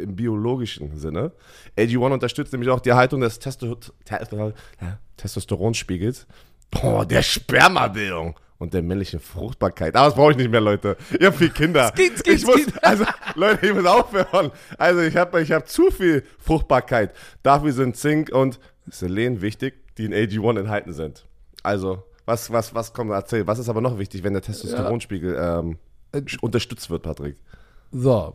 [SPEAKER 2] im biologischen Sinne. AG1 unterstützt nämlich auch die Erhaltung des Testo Testosteronspiegels, oh, der Spermabildung und der männlichen Fruchtbarkeit. Aber das brauche ich nicht mehr, Leute. Ihr habt viel Kinder.
[SPEAKER 1] Skit, skit,
[SPEAKER 2] ich muss, also, Leute, ich muss aufhören. Also, ich habe ich hab zu viel Fruchtbarkeit. Dafür sind Zink und Selen wichtig, die in AG1 enthalten sind. Also, was, was, was kommt, erzähl. Was ist aber noch wichtig, wenn der Testosteronspiegel ähm, unterstützt wird, Patrick?
[SPEAKER 1] So,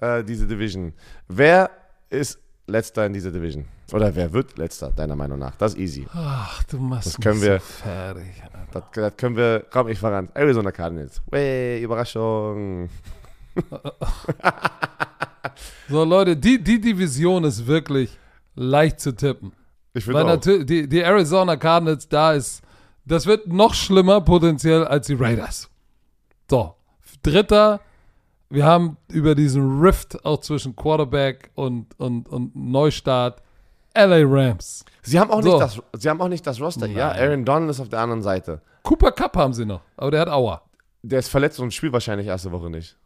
[SPEAKER 2] äh, diese Division. Wer ist letzter in dieser Division? Oder wer wird letzter, deiner Meinung nach? Das ist easy.
[SPEAKER 1] Ach, du machst
[SPEAKER 2] Das können
[SPEAKER 1] mich
[SPEAKER 2] wir-
[SPEAKER 1] so fertig.
[SPEAKER 2] Das, das können wir. Komm, ich voran. Arizona Cardinals. Wey, Überraschung.
[SPEAKER 1] So, Leute, die, die Division ist wirklich leicht zu tippen.
[SPEAKER 2] Ich finde auch.
[SPEAKER 1] natürlich, die, die Arizona Cardinals, da ist, das wird noch schlimmer potenziell als die Raiders. So, dritter, wir haben über diesen Rift auch zwischen Quarterback und, und, und Neustart LA Rams.
[SPEAKER 2] Sie haben auch
[SPEAKER 1] So.
[SPEAKER 2] nicht das. Sie haben auch nicht das Roster. Ja,
[SPEAKER 1] Nein.
[SPEAKER 2] Aaron Donald ist auf der anderen Seite.
[SPEAKER 1] Cooper Cup haben sie noch, aber der hat Aua.
[SPEAKER 2] Der ist verletzt und spielt wahrscheinlich erste Woche nicht.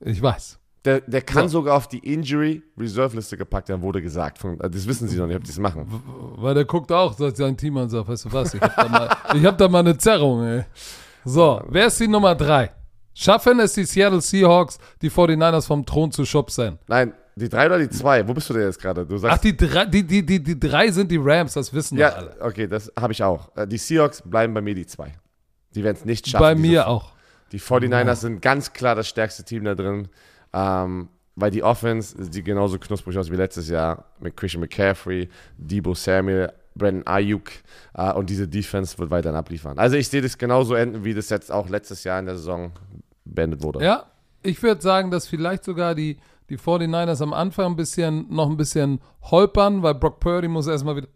[SPEAKER 1] Ich weiß.
[SPEAKER 2] Der, der kann
[SPEAKER 1] So.
[SPEAKER 2] sogar auf die Injury Reserve Liste gepackt werden, wurde gesagt. Äh, das wissen sie noch nicht, ob die es machen.
[SPEAKER 1] Weil der guckt auch, sagt sein Team an sagt, weißt du was, ich hab da mal, ich hab da mal eine Zerrung, ey. So, wer ist die Nummer drei? Schaffen es die Seattle Seahawks, die 49ers vom Thron zu schubsen?
[SPEAKER 2] Nein, die drei oder die zwei? Wo bist du denn jetzt gerade? Du sagst.
[SPEAKER 1] Ach, die drei, die, die, die, die drei sind die Rams, das wissen wir
[SPEAKER 2] ja,
[SPEAKER 1] alle.
[SPEAKER 2] okay, das habe ich auch. Äh, Die Seahawks bleiben bei mir die zwei. Die werden es nicht schaffen.
[SPEAKER 1] Bei mir auch.
[SPEAKER 2] Die 49ers sind ganz klar das stärkste Team da drin. Ähm, weil die Offense sieht genauso knusprig aus wie letztes Jahr mit Christian McCaffrey, Debo Samuel, Brandon Ayuk äh, und diese Defense wird weiterhin abliefern. Also ich sehe das genauso enden, wie das jetzt auch letztes Jahr in der Saison beendet wurde.
[SPEAKER 1] Ja, ich würde sagen, dass vielleicht sogar die, die 49ers am Anfang ein bisschen, noch ein bisschen holpern, weil Brock Purdy muss erstmal wieder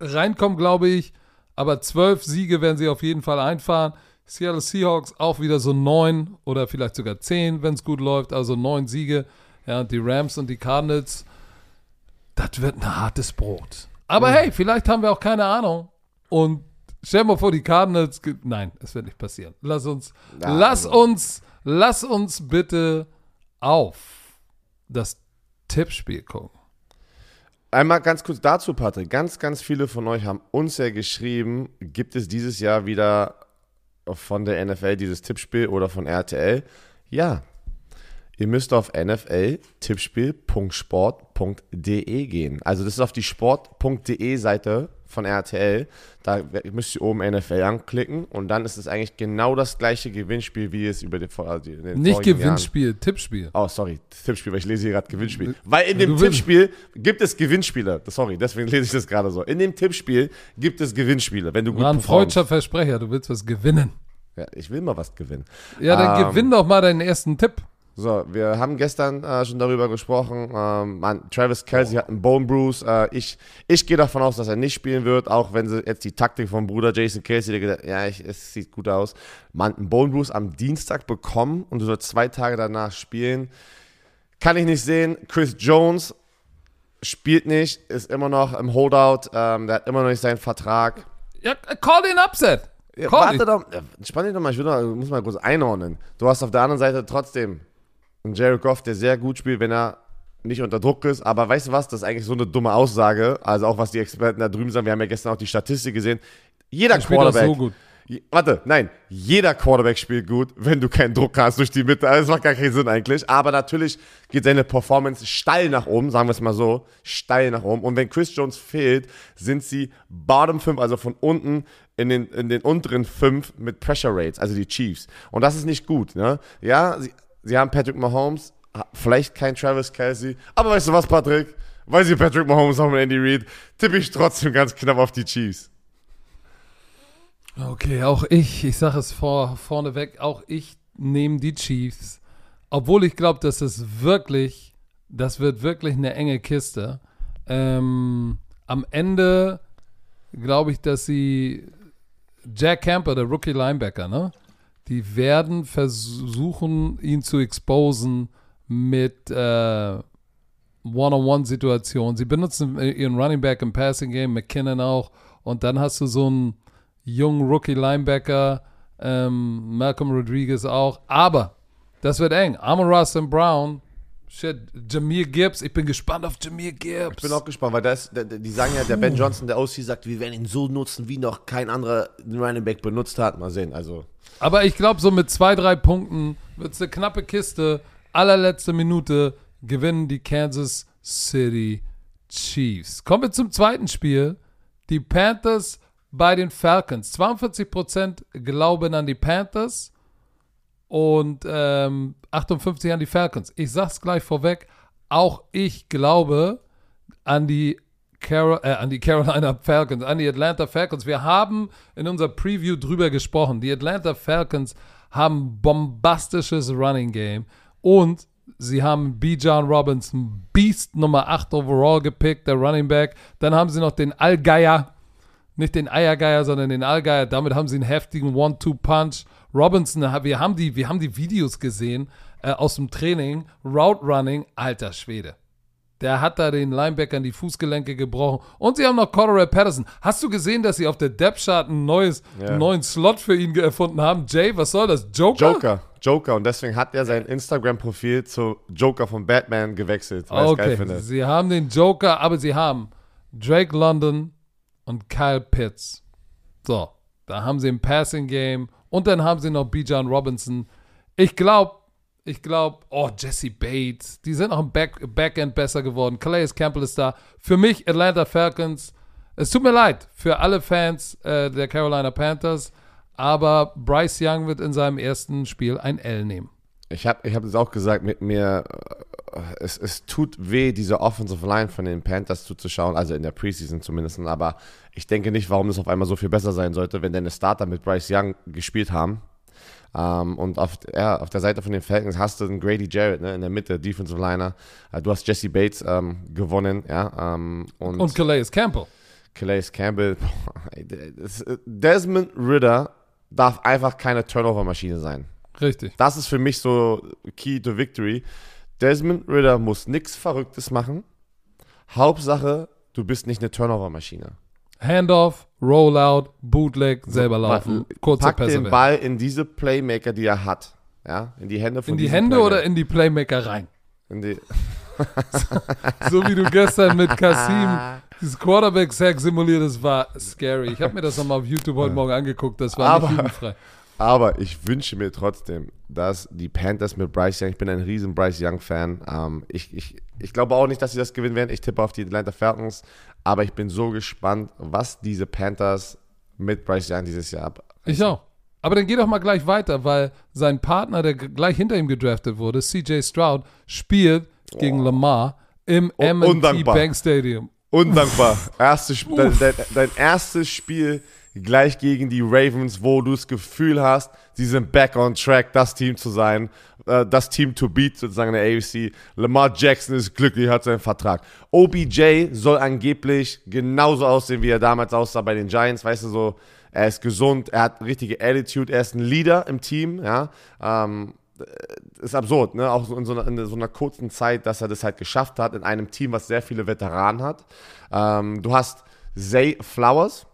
[SPEAKER 1] reinkommen, glaube ich. Aber zwölf Siege werden sie auf jeden Fall einfahren. Seattle Seahawks auch wieder so neun oder vielleicht sogar zehn, wenn es gut läuft. Also neun Siege. Ja, und die Rams und die Cardinals, das wird ein hartes Brot. Aber hey, vielleicht haben wir auch keine Ahnung. Und stell mal vor, die Cardinals. Nein, es wird nicht passieren. Lass uns,
[SPEAKER 2] Ja,
[SPEAKER 1] lass
[SPEAKER 2] also.
[SPEAKER 1] uns, lass uns bitte auf das Tippspiel gucken.
[SPEAKER 2] Einmal ganz kurz dazu, Patrick. Ganz, ganz viele von euch haben uns ja geschrieben, gibt es dieses Jahr wieder von der NFL dieses Tippspiel oder von RTL? Ja. Ihr müsst auf nfltippspiel.sport.de gehen. Also das ist auf die sport.de Seite von RTL. Da müsst ihr oben NFL anklicken und dann ist es eigentlich genau das gleiche Gewinnspiel, wie es über den, also den
[SPEAKER 1] Nicht Gewinnspiel, Jahren. Tippspiel.
[SPEAKER 2] Oh, sorry, Tippspiel, weil ich lese hier gerade Gewinnspiel. Weil in dem Tippspiel gibt es Gewinnspiele. Sorry, deswegen lese ich das gerade so. In dem Tippspiel gibt es Gewinnspiele, wenn du gut
[SPEAKER 1] War ein freudscher Versprecher, du willst was gewinnen.
[SPEAKER 2] Ja, ich will mal was gewinnen.
[SPEAKER 1] Ja, dann ähm, gewinn doch mal deinen ersten Tipp.
[SPEAKER 2] So, wir haben gestern äh, schon darüber gesprochen. Ähm, man, Travis Kelsey hat einen Bone Bruise. Äh, ich ich gehe davon aus, dass er nicht spielen wird, auch wenn sie jetzt die Taktik vom Bruder Jason Kelsey, der gesagt ja, ich, es sieht gut aus. Man einen Bone Bruise am Dienstag bekommen und du sollst zwei Tage danach spielen. Kann ich nicht sehen. Chris Jones spielt nicht, ist immer noch im Holdout. Ähm, der hat immer noch nicht seinen Vertrag.
[SPEAKER 1] Ja, call den Upset.
[SPEAKER 2] Ja, warte doch, spann dich doch mal, ich will doch, muss mal kurz einordnen. Du hast auf der anderen Seite trotzdem einen Jared Goff, der sehr gut spielt, wenn er nicht unter Druck ist. Aber weißt du was? Das ist eigentlich so eine dumme Aussage. Also auch was die Experten da drüben sagen. Wir haben ja gestern auch die Statistik gesehen. Jeder der Quarterback. So gut. Warte, nein, jeder Quarterback spielt gut, wenn du keinen Druck hast durch die Mitte. Also das macht gar keinen Sinn eigentlich. Aber natürlich geht seine Performance steil nach oben, sagen wir es mal so, steil nach oben. Und wenn Chris Jones fehlt, sind sie Bottom 5, also von unten in den, in den unteren 5 mit Pressure Rates, also die Chiefs. Und das ist nicht gut. Ne? Ja, sie, sie haben Patrick Mahomes, vielleicht kein Travis Kelsey, aber weißt du was, Patrick? Weil sie Patrick Mahomes haben und Andy Reid, tippe ich trotzdem ganz knapp auf die Chiefs.
[SPEAKER 1] Okay, auch ich, ich sage es vor, vorneweg, auch ich nehme die Chiefs. Obwohl ich glaube, dass es wirklich, das wird wirklich eine enge Kiste. Ähm, am Ende glaube ich, dass sie Jack Camper, der Rookie Linebacker, ne? Die werden versuchen, ihn zu exposen mit äh, One-on-One-Situationen. Sie benutzen ihren Running Back im Passing Game, McKinnon auch. Und dann hast du so einen jungen Rookie-Linebacker, ähm, Malcolm Rodriguez auch. Aber das wird eng. Amon Ross Brown Shit, Jameer Gibbs, ich bin gespannt auf Jameer Gibbs.
[SPEAKER 2] Ich bin auch gespannt, weil das, die sagen ja, der Ben Johnson, der OC, sagt, wir werden ihn so nutzen, wie noch kein anderer Running Back benutzt hat. Mal sehen, also.
[SPEAKER 1] Aber ich glaube, so mit zwei, drei Punkten wird es eine knappe Kiste. Allerletzte Minute gewinnen die Kansas City Chiefs. Kommen wir zum zweiten Spiel. Die Panthers bei den Falcons. 42% glauben an die Panthers und ähm, 58 an die Falcons. Ich sag's gleich vorweg, auch ich glaube an die, Carol, äh, an die Carolina Falcons, an die Atlanta Falcons. Wir haben in unserer Preview drüber gesprochen. Die Atlanta Falcons haben bombastisches Running Game und sie haben B. John Robinson, Beast Nummer 8 overall gepickt, der Running Back. Dann haben sie noch den Allgeier, nicht den Eiergeier, sondern den Allgeier. Damit haben sie einen heftigen One-Two-Punch. Robinson, wir haben die, wir haben die Videos gesehen äh, aus dem Training, Route Running, alter Schwede. Der hat da den Linebackern die Fußgelenke gebrochen. Und sie haben noch Cordero Patterson. Hast du gesehen, dass sie auf der Depth Chart ein neues, ja. einen neuen Slot für ihn erfunden haben? Jay, was soll das? Joker?
[SPEAKER 2] Joker. Joker. Und deswegen hat er sein Instagram-Profil zu Joker von Batman gewechselt.
[SPEAKER 1] Okay. Sie haben den Joker, aber sie haben Drake London und Kyle Pitts. So, da haben sie ein Passing Game und dann haben sie noch Bijan Robinson. Ich glaube, ich glaube, oh, Jesse Bates, die sind auch im Back, Backend besser geworden. Calais Campbell ist da. Für mich Atlanta Falcons. Es tut mir leid für alle Fans äh, der Carolina Panthers, aber Bryce Young wird in seinem ersten Spiel ein L nehmen.
[SPEAKER 2] Ich habe ich hab es auch gesagt, mit mir, äh, es, es tut weh, diese Offensive Line von den Panthers zuzuschauen, also in der Preseason zumindest, aber ich denke nicht, warum das auf einmal so viel besser sein sollte, wenn deine Starter mit Bryce Young gespielt haben. Um, ähm, und auf, ja, auf der Seite von den Falcons hast du einen Grady Jarrett ne, in der Mitte, Defensive Liner. Uh, du hast Jesse Bates ähm, gewonnen. Ja,
[SPEAKER 1] ähm, und, und Calais Campbell.
[SPEAKER 2] Calais Campbell. Desmond Ritter darf einfach keine Turnover-Maschine sein.
[SPEAKER 1] Richtig.
[SPEAKER 2] Das ist für mich so Key to Victory. Desmond Ritter muss nichts Verrücktes machen. Hauptsache, du bist nicht eine Turnover-Maschine.
[SPEAKER 1] Handoff, Rollout, Bootleg, selber laufen, kurze
[SPEAKER 2] Pack
[SPEAKER 1] Pässe.
[SPEAKER 2] den Ball in diese Playmaker, die er hat. Ja, in die Hände von
[SPEAKER 1] In die Hände Playmaker. oder in die Playmaker rein? In die so, so, wie du gestern mit Kasim dieses Quarterback-Sack simuliert, das war scary. Ich habe mir das nochmal auf YouTube heute Morgen angeguckt, das war
[SPEAKER 2] aber,
[SPEAKER 1] nicht jugendfrei.
[SPEAKER 2] Aber ich wünsche mir trotzdem, dass die Panthers mit Bryce Young, ich bin ein riesen Bryce Young-Fan. Ähm, ich, ich, ich glaube auch nicht, dass sie das gewinnen werden. Ich tippe auf die Atlanta Falcons. Aber ich bin so gespannt, was diese Panthers mit Bryce Young dieses Jahr ab.
[SPEAKER 1] Ich auch. Aber dann geh doch mal gleich weiter, weil sein Partner, der gleich hinter ihm gedraftet wurde, CJ Stroud, spielt gegen Lamar im M&T Bank Stadium.
[SPEAKER 2] Undankbar. Erste, dein, dein, dein erstes Spiel gleich gegen die Ravens, wo du das Gefühl hast, sie sind back on track, das Team zu sein, äh, das Team to beat sozusagen in der AFC. Lamar Jackson ist glücklich, hat seinen Vertrag. OBJ soll angeblich genauso aussehen, wie er damals aussah bei den Giants, weißt du, so, er ist gesund, er hat richtige Attitude, er ist ein Leader im Team, ja. Ähm, ist absurd, ne? Auch in so, einer, in so, einer, kurzen Zeit, dass er das halt geschafft hat in einem Team, was sehr viele Veteranen hat. Ähm, du hast Zay Flowers,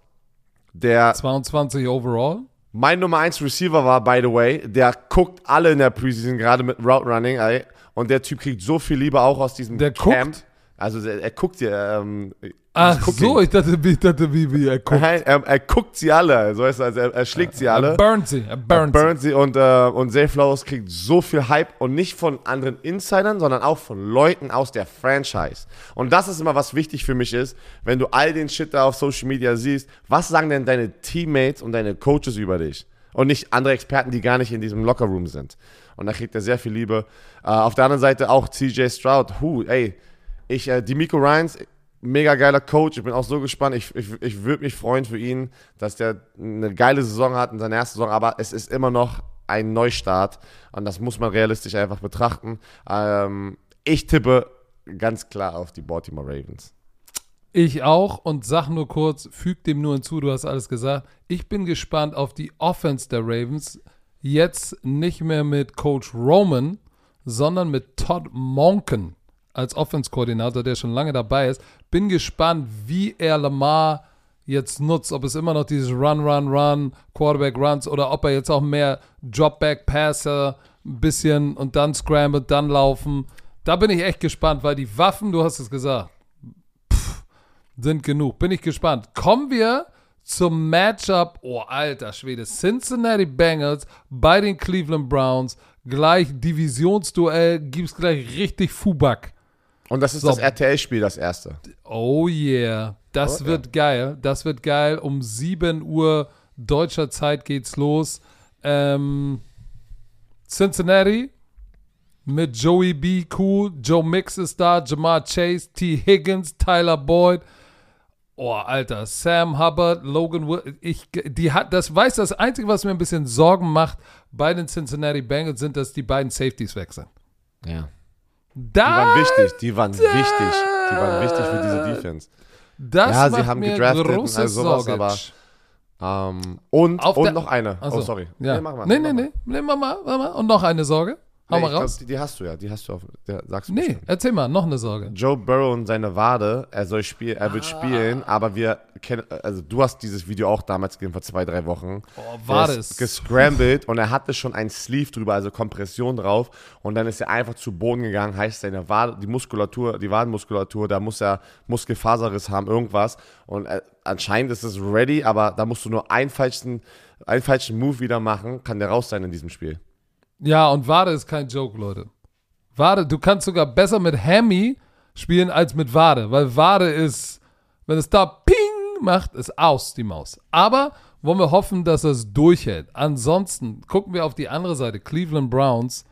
[SPEAKER 2] der
[SPEAKER 1] 22 overall.
[SPEAKER 2] Mein Nummer 1 Receiver war, by the way, der guckt alle in der Preseason, gerade mit Route Running, ey, und der Typ kriegt so viel Liebe auch aus diesem
[SPEAKER 1] der
[SPEAKER 2] Camp.
[SPEAKER 1] Guckt?
[SPEAKER 2] Also er, er guckt ja, ähm,
[SPEAKER 1] Ach so, ich dachte, ich dachte wie, wie er guckt.
[SPEAKER 2] Nein, er, er, guckt sie alle, also, also er, er schlägt sie alle.
[SPEAKER 1] Er burnt sie, er burnt,
[SPEAKER 2] er burnt sie. Und, äh, und Zay Flowers kriegt so viel Hype und nicht von anderen Insidern, sondern auch von Leuten aus der Franchise. Und das ist immer, was wichtig für mich ist, wenn du all den Shit da auf Social Media siehst, was sagen denn deine Teammates und deine Coaches über dich? Und nicht andere Experten, die gar nicht in diesem Lockerroom sind. Und da kriegt er sehr viel Liebe. Äh, auf der anderen Seite auch CJ Stroud. Hu, ey, ich, äh, Miko Ryans, mega geiler Coach. Ich bin auch so gespannt. Ich, ich, ich würde mich freuen für ihn, dass der eine geile Saison hat in seiner ersten Saison. Aber es ist immer noch ein Neustart. Und das muss man realistisch einfach betrachten. Ähm, ich tippe ganz klar auf die Baltimore Ravens.
[SPEAKER 1] Ich auch und sag nur kurz, füg dem nur hinzu, du hast alles gesagt. Ich bin gespannt auf die Offense der Ravens. Jetzt nicht mehr mit Coach Roman, sondern mit Todd Monken als Offense-Koordinator, der schon lange dabei ist. Bin gespannt, wie er Lamar jetzt nutzt, ob es immer noch dieses Run, Run, Run, Quarterback Runs oder ob er jetzt auch mehr Dropback Passer, ein bisschen und dann Scramble, dann laufen. Da bin ich echt gespannt, weil die Waffen, du hast es gesagt, pff, sind genug. Bin ich gespannt. Kommen wir zum Matchup, oh alter Schwede, Cincinnati Bengals bei den Cleveland Browns. Gleich Divisionsduell, gibt es gleich richtig Fubak.
[SPEAKER 2] Und das ist so. das RTL-Spiel, das erste.
[SPEAKER 1] Oh yeah. Das oh, wird ja. geil. Das wird geil. Um 7 Uhr deutscher Zeit geht's los. Ähm, Cincinnati mit Joey B. Cool, Joe Mix ist da, Jamar Chase, T. Higgins, Tyler Boyd. Oh, Alter, Sam Hubbard, Logan Wood, ich, die hat, das weiß das Einzige, was mir ein bisschen Sorgen macht bei den Cincinnati Bengals, sind, dass die beiden Safeties weg sind.
[SPEAKER 2] Ja. Das, die waren wichtig, die waren wichtig. Die waren wichtig für diese Defense.
[SPEAKER 1] Das ja, sie haben gedraftet und all sowas,
[SPEAKER 2] aber. Ähm, und, und noch eine.
[SPEAKER 1] Also,
[SPEAKER 2] oh, sorry.
[SPEAKER 1] Ja. Nee, mach mal. Nee, nee, nee. nee mach mal, mach mal. Und noch eine Sorge. Hau nee, mal raus.
[SPEAKER 2] Glaub, die, die, hast du ja, die hast du auf, der, sagst du
[SPEAKER 1] Nee, bestimmt. erzähl mal, noch eine Sorge.
[SPEAKER 2] Joe Burrow und seine Wade, er soll spielen, er wird ah. spielen, aber wir kennen, also du hast dieses Video auch damals gesehen, vor zwei, drei Wochen.
[SPEAKER 1] Oh, war das?
[SPEAKER 2] Gescrambled und er hatte schon ein Sleeve drüber, also Kompression drauf und dann ist er einfach zu Boden gegangen, heißt seine Wade, die Muskulatur, die Wadenmuskulatur, da muss er Muskelfaserriss haben, irgendwas und er, anscheinend ist es ready, aber da musst du nur einen falschen, einen falschen Move wieder machen, kann der raus sein in diesem Spiel.
[SPEAKER 1] Ja, und Wade ist kein Joke, Leute. Wade, du kannst sogar besser mit Hammy spielen als mit Wade, weil Wade ist, wenn es da Ping macht, ist aus die Maus. Aber wollen wir hoffen, dass es durchhält. Ansonsten gucken wir auf die andere Seite. Cleveland Browns,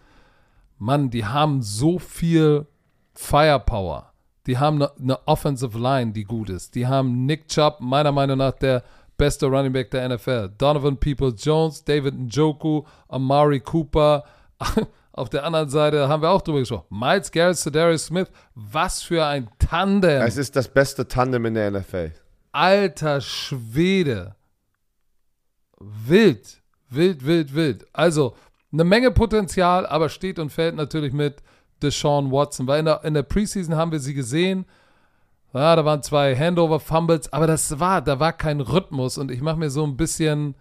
[SPEAKER 1] Mann, die haben so viel Firepower. Die haben eine ne Offensive Line, die gut ist. Die haben Nick Chubb, meiner Meinung nach der bester Running Back der NFL. Donovan Peoples-Jones, David Njoku, Amari Cooper. Auf der anderen Seite haben wir auch drüber gesprochen. Miles Garrett, Darius Smith. Was für ein Tandem.
[SPEAKER 2] Es ist das beste Tandem in der NFL.
[SPEAKER 1] Alter Schwede. Wild. Wild, wild, wild. Also, eine Menge Potenzial, aber steht und fällt natürlich mit Deshaun Watson. Weil in der, in der Preseason haben wir sie gesehen. Ja, da waren zwei Handover-Fumbles, aber das war, da war kein Rhythmus und ich mache mir so ein bisschen,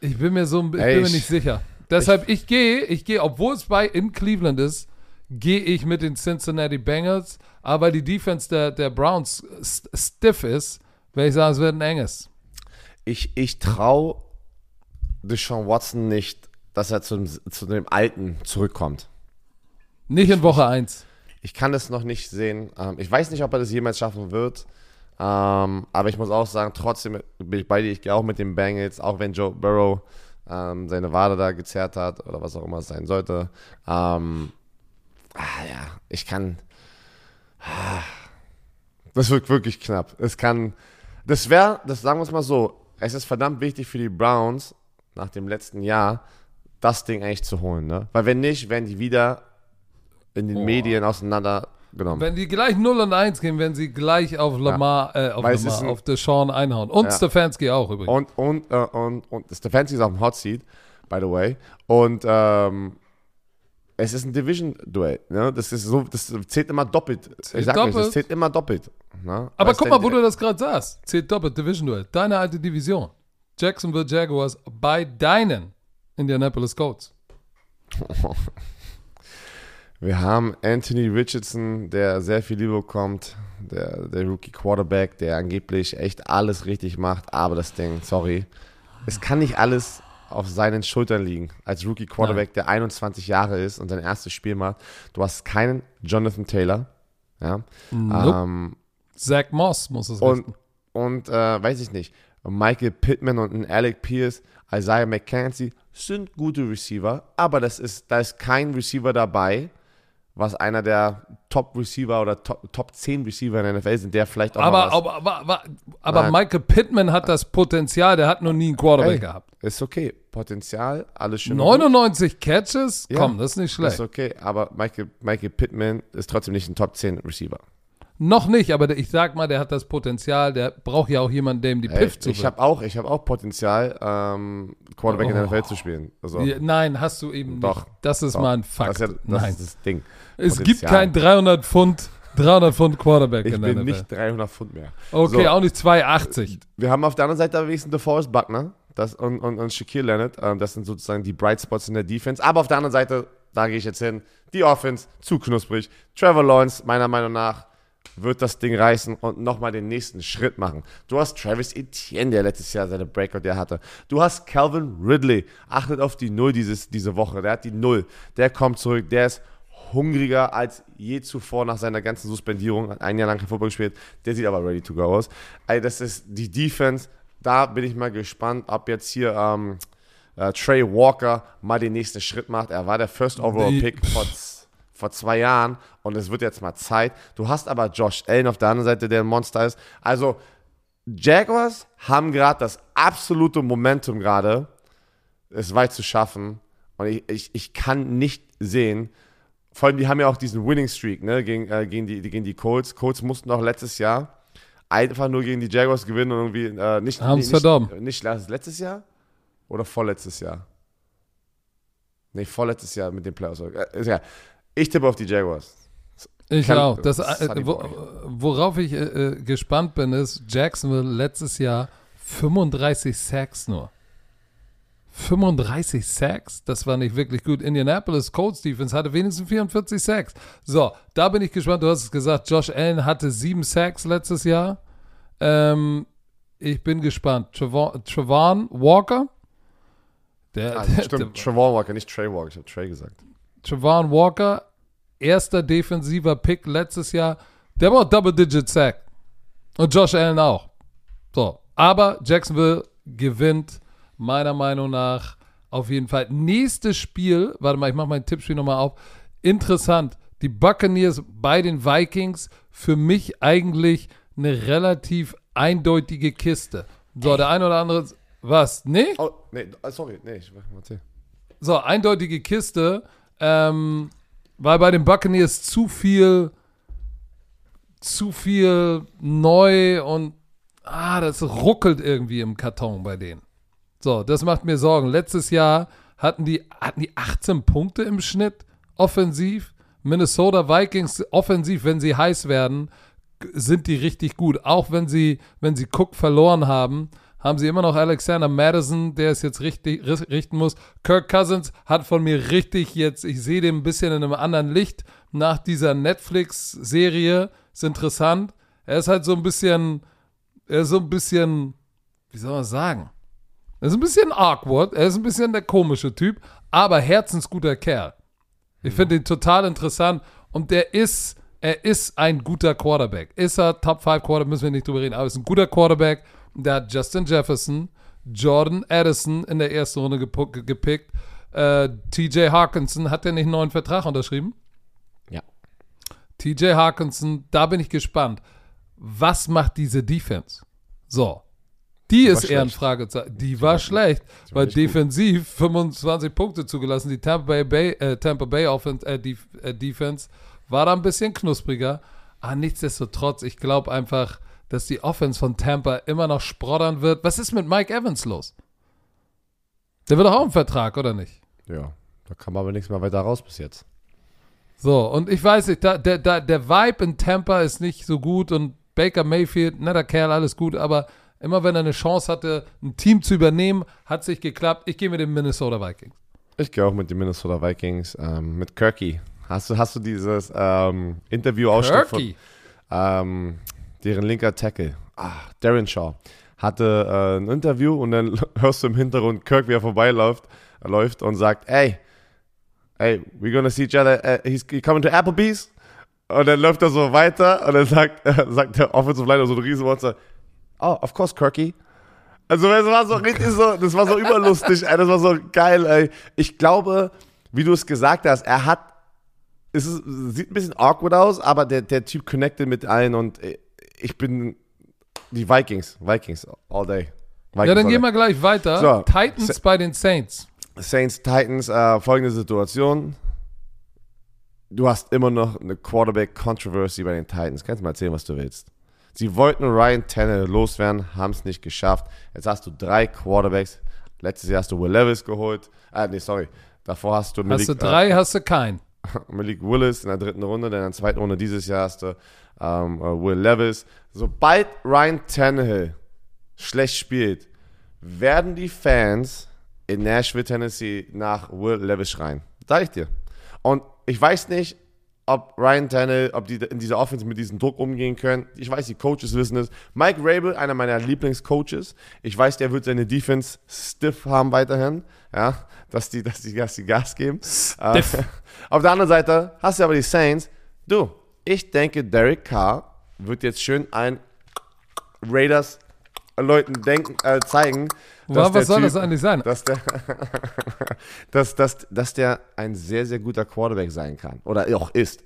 [SPEAKER 1] ich bin mir so, ich Ey, bin mir nicht sicher. Deshalb, ich, ich gehe, ich gehe, obwohl es bei in Cleveland ist, gehe ich mit den Cincinnati Bengals, aber weil die Defense der, der Browns stiff ist, werde ich sagen, es wird ein enges.
[SPEAKER 2] Ich, ich traue Deshaun Watson nicht, dass er zum, zu dem Alten zurückkommt.
[SPEAKER 1] Nicht in Woche 1.
[SPEAKER 2] Ich kann das noch nicht sehen. Ähm, ich weiß nicht, ob er das jemals schaffen wird. Ähm, aber ich muss auch sagen, trotzdem bin ich bei dir. Ich gehe auch mit den Bengals, auch wenn Joe Burrow ähm, seine Wade da gezerrt hat oder was auch immer es sein sollte. Ähm, ah, ja, ich kann. Ah, das wird wirklich knapp. Es kann. Das wäre, das sagen wir es mal so, es ist verdammt wichtig für die Browns nach dem letzten Jahr, das Ding eigentlich zu holen. Ne? Weil wenn nicht, werden die wieder in den
[SPEAKER 1] Boah.
[SPEAKER 2] Medien auseinandergenommen.
[SPEAKER 1] Wenn die gleich 0 und 1 gehen, werden sie gleich auf Lamar, äh, auf,
[SPEAKER 2] Weil
[SPEAKER 1] Lamar
[SPEAKER 2] ein-
[SPEAKER 1] auf Deshaun einhauen. Und
[SPEAKER 2] Ja.
[SPEAKER 1] Stefanski auch übrigens.
[SPEAKER 2] Und, und, äh, und, und Stefanski ist auf dem Hot Seat, by the way. Und ähm, es ist ein Division-Duell. Ne? Das, ist so, das zählt immer doppelt.
[SPEAKER 1] Zählt
[SPEAKER 2] ich sag euch, das
[SPEAKER 1] doppelt.
[SPEAKER 2] zählt immer doppelt. Ne?
[SPEAKER 1] Aber guck mal, wo du das gerade sagst. Zählt doppelt Division Duel. Deine alte Division. Jacksonville Jaguars bei deinen Indianapolis Colts.
[SPEAKER 2] Wir haben Anthony Richardson, der sehr viel Liebe bekommt, der, der Rookie Quarterback, der angeblich echt alles richtig macht, aber das Ding, sorry, es kann nicht alles auf seinen Schultern liegen. Als Rookie Quarterback, der 21 Jahre ist und sein erstes Spiel macht. Du hast keinen Jonathan Taylor, ja,
[SPEAKER 1] Nope.
[SPEAKER 2] ähm,
[SPEAKER 1] Zach Moss muss es
[SPEAKER 2] und,
[SPEAKER 1] richten.
[SPEAKER 2] und äh, weiß ich nicht, Michael Pittman und ein Alec Pierce, Isaiah McKenzie sind gute Receiver, aber das ist, da ist kein Receiver dabei, was einer der Top-Receiver oder Top, Top 10 Receiver in der NFL sind, der vielleicht auch
[SPEAKER 1] Aber,
[SPEAKER 2] was,
[SPEAKER 1] aber, aber, aber, aber. Michael Pittman hat das Potenzial, der hat noch nie einen Quarterback
[SPEAKER 2] Ey,
[SPEAKER 1] gehabt.
[SPEAKER 2] ist okay. Potenzial, alles schön. und gut.
[SPEAKER 1] 99 Catches?
[SPEAKER 2] Ja,
[SPEAKER 1] Komm, das ist nicht schlecht.
[SPEAKER 2] Ist okay, aber Michael, Michael Pittman ist trotzdem nicht ein Top 10 Receiver.
[SPEAKER 1] Noch nicht, aber ich sag mal, der hat das Potenzial, der braucht ja auch jemanden, der ihm die Piff zu
[SPEAKER 2] ich habe auch, ich hab auch Potenzial, ähm, Quarterback in der
[SPEAKER 1] Oh.
[SPEAKER 2] NFL zu spielen. Also,
[SPEAKER 1] Nein, hast du eben
[SPEAKER 2] Doch,
[SPEAKER 1] nicht. Das ist
[SPEAKER 2] doch.
[SPEAKER 1] mal ein
[SPEAKER 2] das
[SPEAKER 1] Fakt.
[SPEAKER 2] ist, ja, das
[SPEAKER 1] Nein.
[SPEAKER 2] ist das Ding.
[SPEAKER 1] es
[SPEAKER 2] Potenzial.
[SPEAKER 1] gibt kein 300 Pfund, 300 Pfund Quarterback
[SPEAKER 2] Ich
[SPEAKER 1] in der
[SPEAKER 2] bin nicht 300 Pfund mehr.
[SPEAKER 1] okay,
[SPEAKER 2] so.
[SPEAKER 1] auch nicht 280.
[SPEAKER 2] Wir haben auf der anderen Seite wenigstens DeForest Buckner das, und, und, und Shaquille Leonard. Ähm, das sind sozusagen die Bright Spots in der Defense. Aber auf der anderen Seite, da gehe ich jetzt hin, die Offense zu knusprig. Trevor Lawrence, meiner Meinung nach, wird das Ding reißen und nochmal den nächsten Schritt machen. Du hast Travis Etienne, der letztes Jahr seine Breakout der hatte. Du hast Calvin Ridley. Achtet auf die Null dieses, diese Woche. Der hat die Null. Der kommt zurück. Der ist hungriger als je zuvor nach seiner ganzen Suspendierung. Hat ein Jahr lang kein Football gespielt. Der sieht aber ready to go aus. Ey, das ist die Defense. Da bin ich mal gespannt, ob jetzt hier ähm, äh, Trey Walker mal den nächsten Schritt macht. Er war der First Overall Pick vor, vor zwei Jahren und es wird jetzt mal Zeit. Du hast aber Josh Allen auf der anderen Seite, der ein Monster ist. Also Jaguars haben gerade das absolute Momentum gerade, es weit zu schaffen. Und ich, ich, ich kann nicht sehen, vor allem die haben ja auch diesen Winning Streak ne, gegen, äh, gegen, die, gegen die Colts. Colts mussten auch letztes Jahr einfach nur gegen die Jaguars gewinnen und irgendwie äh, nicht,
[SPEAKER 1] Haben's
[SPEAKER 2] nicht, nicht, nicht letztes Jahr oder vorletztes Jahr? Nee, vorletztes Jahr mit den Playoffs. Äh, ja. Ich tippe auf die Jaguars.
[SPEAKER 1] Ich
[SPEAKER 2] Kann-
[SPEAKER 1] auch. Das, äh, wo, worauf ich äh, äh, gespannt bin, ist Jacksonville letztes Jahr 35 Sacks nur. 35 Sacks? Das war nicht wirklich gut. Indianapolis Colts Defense hatte wenigstens 44 Sacks. So, da bin ich gespannt. Du hast es gesagt, Josh Allen hatte sieben Sacks letztes Jahr. Ähm, ich bin gespannt. Trevor, Trevon Walker? Der,
[SPEAKER 2] Ah,
[SPEAKER 1] der,
[SPEAKER 2] stimmt, Trevor Walker, nicht Trey Walker. Ich habe Trey gesagt.
[SPEAKER 1] Trevon Walker, erster defensiver Pick letztes Jahr, der war auch Double-Digit Sack. Und Josh Allen auch. So, aber Jacksonville gewinnt meiner Meinung nach auf jeden Fall. Nächstes Spiel, warte mal, ich mache mein Tippspiel nochmal auf. Interessant, die Buccaneers bei den Vikings, für mich eigentlich eine relativ eindeutige Kiste. So, der ein oder andere, was, nee?
[SPEAKER 2] Oh, nee, sorry, nee, ich erzähl.
[SPEAKER 1] So, eindeutige Kiste, ähm, weil bei den Buccaneers zu viel, zu viel neu und ah, das ruckelt irgendwie im Karton bei denen. So, das macht mir Sorgen. Letztes Jahr hatten die, hatten die 18 Punkte im Schnitt offensiv. Minnesota Vikings offensiv, wenn sie heiß werden, sind die richtig gut. Auch wenn sie, wenn sie Cook verloren haben, haben sie immer noch Alexander Madison, der es jetzt richtig richten muss. Kirk Cousins hat von mir richtig jetzt, ich sehe den ein bisschen in einem anderen Licht nach dieser Netflix-Serie. Ist interessant. Er ist halt so ein bisschen, er ist so ein bisschen, wie soll man sagen? Er ist ein bisschen awkward, er ist ein bisschen der komische Typ, aber herzensguter Kerl. Ich finde ihn total interessant und der ist, er ist ein guter Quarterback. Ist er Top 5 Quarterback, müssen wir nicht drüber reden, aber ist ein guter Quarterback. Der hat Justin Jefferson, Jordan Addison in der ersten Runde gepu- gepickt. Äh, TJ Hawkinson, hat der nicht einen neuen Vertrag unterschrieben?
[SPEAKER 2] Ja.
[SPEAKER 1] TJ Hawkinson, da bin ich gespannt. Was macht diese Defense? So. Die ist eher ein. Fragezeichen. Die war schlecht, weil
[SPEAKER 2] nicht gut.
[SPEAKER 1] defensiv 25 Punkte zugelassen. Die Tampa Bay, Bay, äh, Tampa Bay Offense, äh, Def äh, Defense war da ein bisschen knuspriger. Aber nichtsdestotrotz, ich glaube einfach, dass die Offense von Tampa immer noch sproddern wird. Was ist mit Mike Evans los? Der wird doch auch im Vertrag, oder nicht?
[SPEAKER 2] Ja, da kam aber nichts mehr weiter raus bis jetzt.
[SPEAKER 1] So, und ich weiß nicht, da, der, da, der Vibe in Tampa ist nicht so gut und Baker Mayfield, netter Kerl, alles gut, aber immer wenn er eine Chance hatte, ein Team zu übernehmen, hat sich geklappt. Ich gehe mit den Minnesota Vikings.
[SPEAKER 2] Ich gehe auch mit den Minnesota Vikings, ähm, mit Kirky. Hast du, hast du dieses ähm, Interview-Ausschnitt von ähm, deren linker Tackle, ah, Darren Shaw, hatte äh, ein Interview und dann hörst du im Hintergrund Kirk, wie er vorbeiläuft läuft und sagt, hey, hey, we're gonna see each other, uh, he's he coming to Applebee's. Und dann läuft er so weiter und dann sagt, sagt der Offensive Liner so ein Riesenmonster, oh, of course, Kirky. Also das war so richtig so, das war so überlustig, ey, das war so geil, ey. Ich glaube, wie du es gesagt hast, er hat, es ist, sieht ein bisschen awkward aus, aber der, der Typ connected mit allen und äh, ich bin die Vikings, Vikings all day. Vikings
[SPEAKER 1] Ja, dann gehen wir gleich weiter.
[SPEAKER 2] So.
[SPEAKER 1] Titans
[SPEAKER 2] Se-
[SPEAKER 1] bei den Saints.
[SPEAKER 2] Saints, Titans, äh, folgende Situation. Du hast immer noch eine Quarterback-Controversy bei den Titans. Kannst du mal erzählen, was du willst? Sie wollten Ryan Tannehill loswerden, haben es nicht geschafft. Jetzt hast du drei Quarterbacks. Letztes Jahr hast du Will Levis geholt. Ah, nee, sorry. Davor hast du
[SPEAKER 1] Hast du
[SPEAKER 2] Malik,
[SPEAKER 1] drei, hast du keinen.
[SPEAKER 2] äh, Malik Willis in der dritten Runde. Dann in der zweiten Runde dieses Jahr hast du ähm, äh, Will Levis. Sobald Ryan Tannehill schlecht spielt, werden die Fans in Nashville, Tennessee nach Will Levis schreien. Sag ich dir. Und ich weiß nicht, ob Ryan Tannehill, ob die in dieser Offense mit diesem Druck umgehen können. Ich weiß, die Coaches wissen es. Mike Rabel, einer meiner Lieblingscoaches. Ich weiß, der wird seine Defense stiff haben weiterhin. Ja, dass die, dass die, dass die Gas geben. Äh, auf der anderen Seite hast du aber die Saints. Du, ich denke, Derek Carr wird jetzt schön ein Raiders Leuten denken, äh, zeigen, der
[SPEAKER 1] was soll
[SPEAKER 2] Typ-
[SPEAKER 1] das eigentlich sein?
[SPEAKER 2] dass der, dass, dass, dass der ein sehr, sehr guter Quarterback sein kann. Oder auch ist.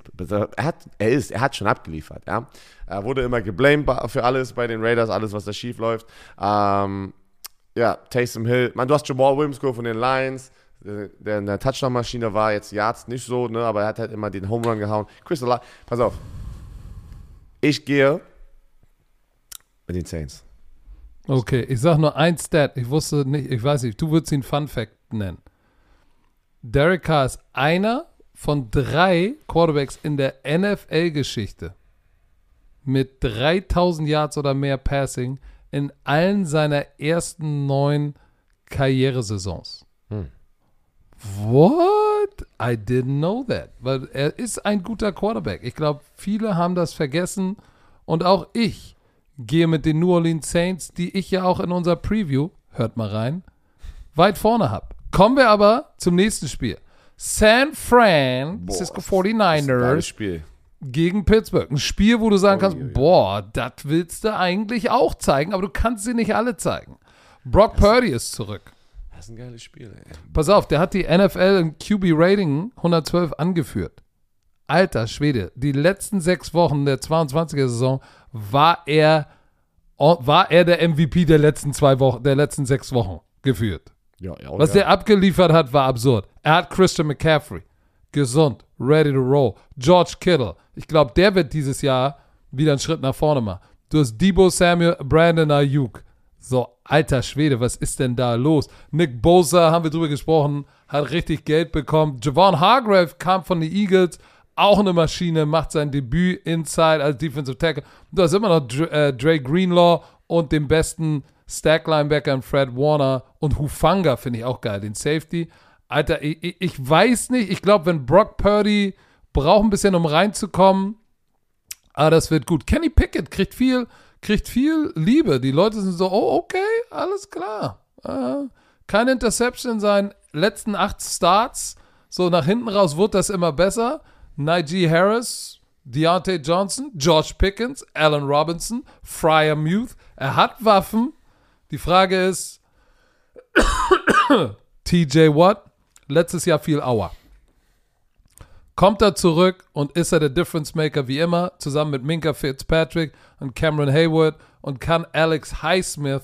[SPEAKER 2] Er, hat, er ist, er hat schon abgeliefert. Ja? Er wurde immer geblamed für alles bei den Raiders, alles, was da schief läuft. Ähm, ja, Taysom Hill. Man, du hast Jamal Williams von den Lions, der in der Touchdown-Maschine war, jetzt Yards nicht so, ne, aber er hat halt immer den Home Run gehauen. Chris Olave, pass auf. Ich gehe mit den Saints.
[SPEAKER 1] Okay, ich sag nur ein Stat. Ich wusste nicht, ich weiß nicht, du würdest ihn Fun Fact nennen. Derek Carr ist einer von drei Quarterbacks in der NFL-Geschichte mit 3000 Yards oder mehr Passing in allen seiner ersten neun Karrieresaisons.
[SPEAKER 2] Hm.
[SPEAKER 1] What? I didn't know that. Weil er ist ein guter Quarterback. Ich glaube, viele haben das vergessen und auch ich gehe mit den New Orleans Saints, die ich ja auch in unserer Preview, hört mal rein, weit vorne habe. Kommen wir aber zum nächsten Spiel. San Francisco
[SPEAKER 2] geiles
[SPEAKER 1] 49ers
[SPEAKER 2] Spiel.
[SPEAKER 1] gegen Pittsburgh. Ein Spiel, wo du sagen kannst,
[SPEAKER 2] ui.
[SPEAKER 1] boah, das willst du eigentlich auch zeigen, aber du kannst sie nicht alle zeigen. Brock Purdy ist zurück.
[SPEAKER 2] Das ist ein geiles Spiel, ey.
[SPEAKER 1] Pass auf, der hat die NFL in QB-Rating 112 angeführt. Alter Schwede, die letzten sechs Wochen der 22er-Saison war er, war er der MVP der letzten zwei Wochen, der letzten sechs Wochen geführt.
[SPEAKER 2] Ja, ja,
[SPEAKER 1] Was
[SPEAKER 2] ja.
[SPEAKER 1] der abgeliefert hat, war absurd. Er hat Christian McCaffrey. Gesund, ready to roll. George Kittle. Ich glaube, der wird dieses Jahr wieder einen Schritt nach vorne machen. Du hast Debo Samuel, Brandon Ayuk. So, alter Schwede, was ist denn da los? Nick Bosa, haben wir drüber gesprochen, hat richtig Geld bekommen. Javon Hargrave kam von den Eagles, auch eine Maschine, macht sein Debüt inside als Defensive Tackle. Du hast immer noch Dre, äh, Dre Greenlaw und den besten Stack-Linebacker in Fred Warner und Hufanga finde ich auch geil, den Safety. Alter, ich, ich- ich weiß nicht, ich glaube, wenn Brock Purdy braucht ein bisschen, um reinzukommen, aber das wird gut. Kenny Pickett kriegt viel, kriegt viel Liebe. Die Leute sind so, oh, okay, alles klar. Äh, keine Interception in seinen letzten acht Starts. So nach hinten raus wurde das immer besser. Najee Harris, Deontay Johnson, George Pickens, Allen Robinson, Fryer Muth. Er hat Waffen. Die Frage ist, TJ Watt, letztes Jahr viel Auer. Kommt er zurück und ist er der Difference Maker wie immer, zusammen mit Minka Fitzpatrick und Cameron Hayward und kann Alex Highsmith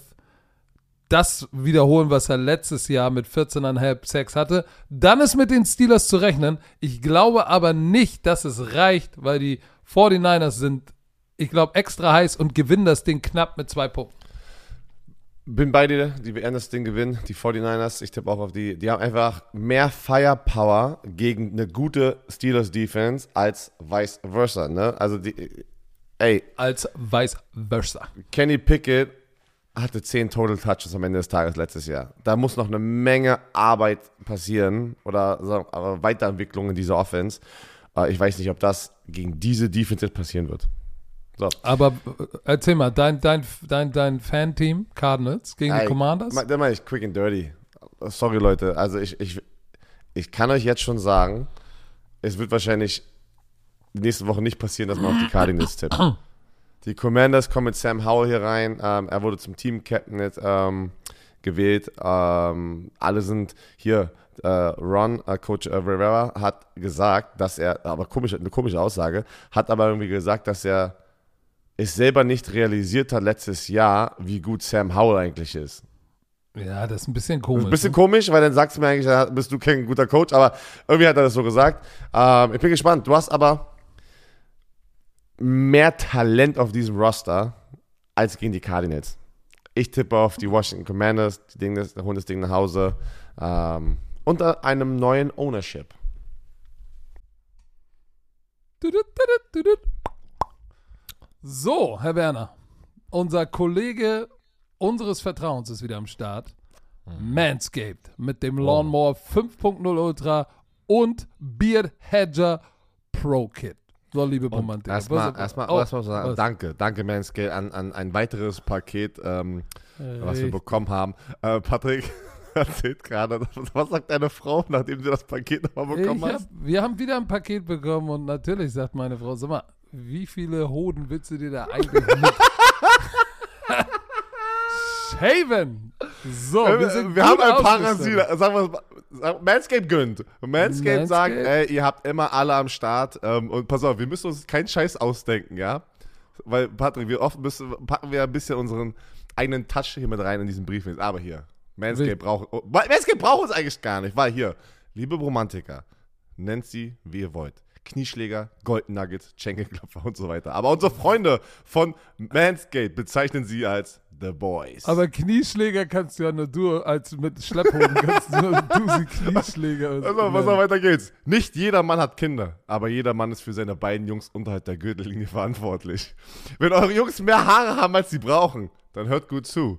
[SPEAKER 1] das wiederholen, was er letztes Jahr mit 14,5 Sex hatte. Dann ist mit den Steelers zu rechnen. Ich glaube aber nicht, dass es reicht, weil die 49ers sind, ich glaube, extra heiß und gewinnen das Ding knapp mit zwei Punkten.
[SPEAKER 2] Bin bei dir, die werden das Ding gewinnen, die 49ers. Ich tippe auch auf die. Die haben einfach mehr Firepower gegen eine gute Steelers-Defense als vice versa. Ne? Also, die, ey.
[SPEAKER 1] Als vice versa.
[SPEAKER 2] Kenny Pickett hatte 10 Total Touches am Ende des Tages letztes Jahr. Da muss noch eine Menge Arbeit passieren oder sagen, Weiterentwicklung in dieser Offense. Äh, ich weiß nicht, ob das gegen diese Defense passieren wird.
[SPEAKER 1] So. Aber äh, erzähl mal, dein, dein, dein, dein Fan-Team, Cardinals, gegen Ey, die Commanders?
[SPEAKER 2] Da meine ich quick and dirty. Sorry, Leute. Also ich, ich, ich kann euch jetzt schon sagen, es wird wahrscheinlich nächste Woche nicht passieren, dass man auf die Cardinals tippt. Die Commanders kommen mit Sam Howell hier rein. Ähm, er wurde zum Team-Captain ähm, gewählt. Ähm, alle sind hier. Äh, Ron, äh, Coach äh, Rivera, hat gesagt, dass er, aber komisch, eine komische Aussage, hat aber irgendwie gesagt, dass er es selber nicht realisiert hat letztes Jahr, wie gut Sam Howell eigentlich ist.
[SPEAKER 1] Ja, das ist ein bisschen komisch.
[SPEAKER 2] ein bisschen ne? komisch, weil dann sagst du mir eigentlich, bist du kein guter Coach, aber irgendwie hat er das so gesagt. Ähm, ich bin gespannt. Du hast aber mehr Talent auf diesem Roster als gegen die Cardinals. Ich tippe auf die Washington Commanders, die Dinge, holen das Ding nach Hause ähm, unter einem neuen Ownership.
[SPEAKER 1] So, Herr Werner, unser Kollege unseres Vertrauens ist wieder am Start. Mhm. Manscaped mit dem Lawnmower 5.0 Ultra und Beard Hedger Pro Kit. So, liebe Romantik.
[SPEAKER 2] Erstmal, erstmal, oh, erstmal sagen, danke, danke Manscaped an, an ein weiteres Paket, ähm, was wir bekommen haben. Äh, Patrick erzählt gerade, was sagt deine Frau, nachdem sie das Paket nochmal bekommen hat?
[SPEAKER 1] Wir haben wieder ein Paket bekommen und natürlich sagt meine Frau, sag mal, wie viele Hoden willst du dir da eigentlich mit shaven? So,
[SPEAKER 2] wir, wir, sind wir haben ein Parasit. Sagen wir Manscaped gönnt. Manscaped, Manscaped sagt, ey, ihr habt immer alle am Start. Ähm, und pass auf, wir müssen uns keinen Scheiß ausdenken, ja? Weil, Patrick, wir oft müssen, packen wir ein bisschen unseren eigenen Touch hier mit rein in diesen Brief. Aber hier, Manscaped braucht, oh, Manscaped braucht uns eigentlich gar nicht, weil hier, liebe Romantiker, nennt sie, wie ihr wollt. Knieschläger, Golden Nuggets, Schenkelklopfer und so weiter. Aber unsere Freunde von Manscaped bezeichnen sie als The Boys.
[SPEAKER 1] Aber Knieschläger kannst du ja nur du, als mit Schlepphoden kannst du nur du sie Knieschläger.
[SPEAKER 2] Also, was noch weiter geht's. Nicht jeder Mann hat Kinder, aber jeder Mann ist für seine beiden Jungs unterhalb der Gürtellinie verantwortlich. Wenn eure Jungs mehr Haare haben, als sie brauchen, dann hört gut zu.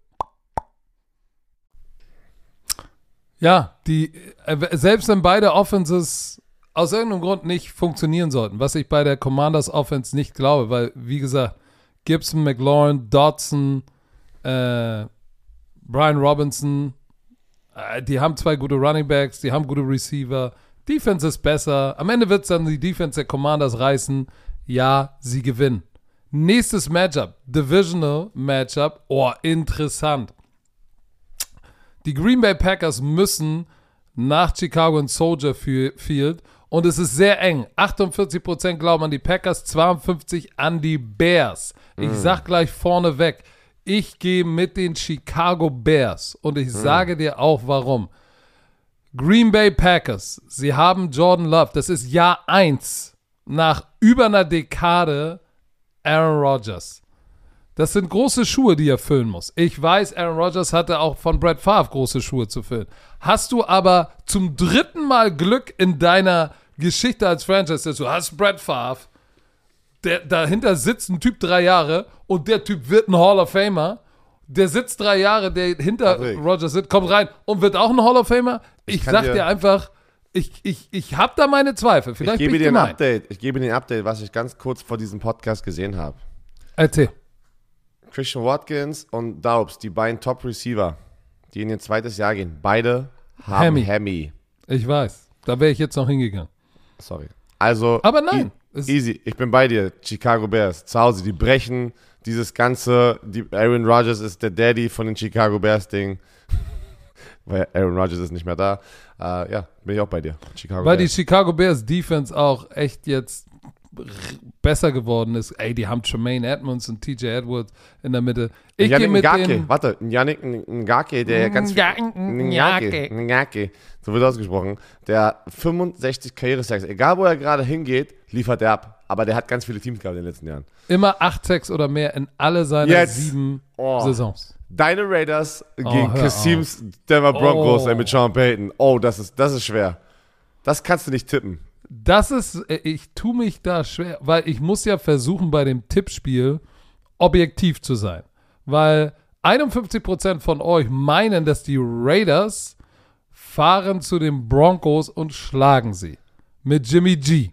[SPEAKER 1] Ja, die, äh, selbst wenn beide Offenses aus irgendeinem Grund nicht funktionieren sollten, was ich bei der Commanders Offense nicht glaube, weil, wie gesagt, Gibson, McLaurin, Dodson, äh, Brian Robinson, äh, die haben zwei gute Running Backs, die haben gute Receiver, Defense ist besser. Am Ende wird es dann die Defense der Commanders reißen. Ja, sie gewinnen. Nächstes Matchup, Divisional Matchup. Oh, interessant. Die Green Bay Packers müssen nach Chicago in Soldier Fi- Field und es ist sehr eng. 48% glauben an die Packers, 52% an die Bears. Ich sag gleich vorneweg, ich gehe mit den Chicago Bears und ich sage dir auch warum. Green Bay Packers, sie haben Jordan Love, das ist Jahr 1 nach über einer Dekade Aaron Rodgers. Das sind große Schuhe, die er füllen muss. Ich weiß, Aaron Rodgers hatte auch von Brett Favre große Schuhe zu füllen. Hast du aber zum dritten Mal Glück in deiner Geschichte als Franchise, dass du hast Brett Favre, der, dahinter sitzt ein Typ drei Jahre und der Typ wird ein Hall of Famer. Der sitzt drei Jahre, der hinter
[SPEAKER 2] Patrick.
[SPEAKER 1] Rodgers sitzt, kommt rein und wird auch ein Hall of Famer. Ich,
[SPEAKER 2] kann
[SPEAKER 1] sag
[SPEAKER 2] dir-
[SPEAKER 1] dir einfach, ich, ich, ich habe da meine Zweifel.
[SPEAKER 2] Ich
[SPEAKER 1] Vielleicht
[SPEAKER 2] gebe
[SPEAKER 1] ich
[SPEAKER 2] dir ein. Update. Ich gebe dir ein Update, was ich ganz kurz vor diesem Podcast gesehen habe.
[SPEAKER 1] Erzähl.
[SPEAKER 2] Christian Watkins und Daubs, die beiden Top-Receiver, die in ihr zweites Jahr gehen, beide haben
[SPEAKER 1] Hemi.
[SPEAKER 2] Hemi.
[SPEAKER 1] Ich weiß. Da wäre ich jetzt noch hingegangen.
[SPEAKER 2] Sorry. Also,
[SPEAKER 1] Aber nein.
[SPEAKER 2] easy. Ich bin bei dir. Chicago Bears zu Hause, die brechen dieses ganze. Die Aaron Rodgers ist der Daddy von den Chicago Bears Ding. Weil Aaron Rodgers ist nicht mehr da. Äh, ja, bin ich auch bei dir. Chicago
[SPEAKER 1] Weil die
[SPEAKER 2] Bears.
[SPEAKER 1] Chicago Bears Defense auch echt jetzt besser geworden ist. Ey, die haben Tremaine Edmonds und TJ Edwards in der Mitte. Ich gehe mit
[SPEAKER 2] Ngake,
[SPEAKER 1] den...
[SPEAKER 2] warte, Yannick Ngake, der ganz
[SPEAKER 1] Ngake.
[SPEAKER 2] Ngake, so wird ausgesprochen, der 65 Karriere-Sacks, egal wo er gerade hingeht, liefert er ab. Aber der hat ganz viele Teams gehabt in den letzten Jahren.
[SPEAKER 1] Immer 8 Sacks oder mehr in alle seine
[SPEAKER 2] Jetzt.
[SPEAKER 1] sieben
[SPEAKER 2] Oh.
[SPEAKER 1] Saisons.
[SPEAKER 2] Deine Raiders gegen
[SPEAKER 1] hör
[SPEAKER 2] Kasim's Denver Broncos
[SPEAKER 1] Oh.
[SPEAKER 2] mit Sean Payton. Oh, das ist, das ist schwer. Das kannst du nicht tippen.
[SPEAKER 1] Das ist, äh, ich tue mich da schwer, weil ich muss ja versuchen, bei dem Tippspiel objektiv zu sein. Weil 51% von euch meinen, dass die Raiders fahren zu den Broncos und schlagen sie. Mit Jimmy G.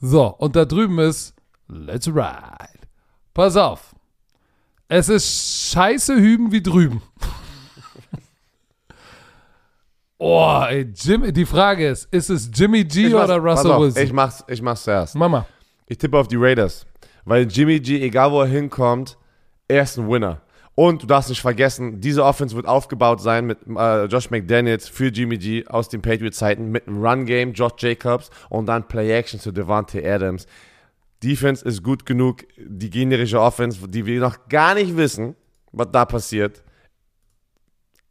[SPEAKER 1] So, und da drüben ist Let's Ride. Pass auf. Es ist scheiße hüben wie drüben. oh, ey, Jimmy, die Frage ist, ist es Jimmy G
[SPEAKER 2] mach's-
[SPEAKER 1] oder Russell
[SPEAKER 2] auf,
[SPEAKER 1] Wilson?
[SPEAKER 2] Ich mach's, ich mach's zuerst.
[SPEAKER 1] Mama.
[SPEAKER 2] Ich tippe auf die Raiders. Weil Jimmy G, egal wo er hinkommt, er ist ein Winner. Und du darfst nicht vergessen, diese Offense wird aufgebaut sein mit äh, Josh McDaniels für Jimmy G aus den Patriots-Zeiten mit einem Run-Game, Josh Jacobs und dann Play-Action zu Devontae Adams. Defense ist gut genug, die generische Offense, die wir noch gar nicht wissen, was da passiert.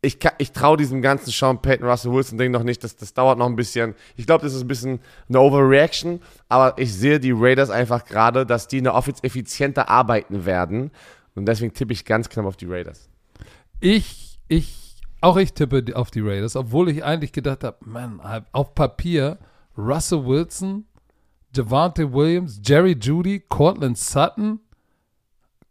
[SPEAKER 2] Ich, ich traue diesem ganzen Sean Payton, Russell Wilson-Ding noch nicht. Das, das dauert noch ein bisschen. Ich glaube, das ist ein bisschen eine Overreaction. Aber ich sehe die Raiders einfach gerade, dass die in der Offense effizienter arbeiten werden. Und deswegen tippe ich ganz knapp auf die Raiders.
[SPEAKER 1] Ich, ich, auch ich tippe auf die Raiders, obwohl ich eigentlich gedacht habe, Mann, auf Papier, Russell Wilson, Javante Williams, Jerry Judy, Cortland Sutton,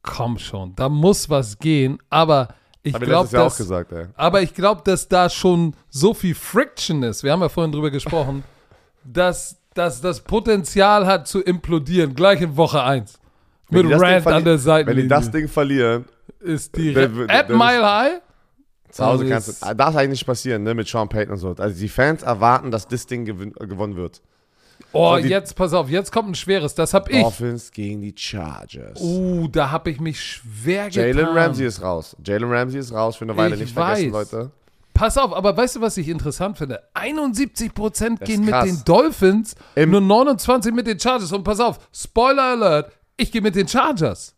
[SPEAKER 1] komm schon, da muss was gehen, aber Ich
[SPEAKER 2] Hab ich letztes Jahr auch
[SPEAKER 1] dass,
[SPEAKER 2] gesagt, ey.
[SPEAKER 1] aber ich glaube, dass da schon so viel Friction ist. Wir haben ja vorhin drüber gesprochen, dass, dass das Potenzial hat zu implodieren, gleich in Woche 1.
[SPEAKER 2] Wenn
[SPEAKER 1] Mit
[SPEAKER 2] die das Ding
[SPEAKER 1] Rand an der
[SPEAKER 2] Wenn
[SPEAKER 1] Seite.
[SPEAKER 2] die das Ding verlieren,
[SPEAKER 1] ist die At
[SPEAKER 2] wer-
[SPEAKER 1] Mile High.
[SPEAKER 2] zu Hause kannst du, darf eigentlich nicht passieren, ne, mit Sean Payton und so. Also die Fans erwarten, dass das Ding äh, gewonnen wird.
[SPEAKER 1] Oh, jetzt pass auf, jetzt kommt ein schweres. Das hab ich.
[SPEAKER 2] Dolphins gegen die Chargers.
[SPEAKER 1] Uh, da habe ich mich schwer
[SPEAKER 2] Jalen
[SPEAKER 1] getan.
[SPEAKER 2] Ramsey ist raus. Jalen Ramsey ist raus für eine Weile,
[SPEAKER 1] Ich
[SPEAKER 2] nicht vergessen,
[SPEAKER 1] weiß.
[SPEAKER 2] Leute.
[SPEAKER 1] Pass auf, aber weißt du, was ich interessant finde? 71%
[SPEAKER 2] Das
[SPEAKER 1] gehen mit den Dolphins,
[SPEAKER 2] Im-
[SPEAKER 1] nur 29 mit den Chargers. Und pass auf, Spoiler Alert, ich gehe mit den Chargers.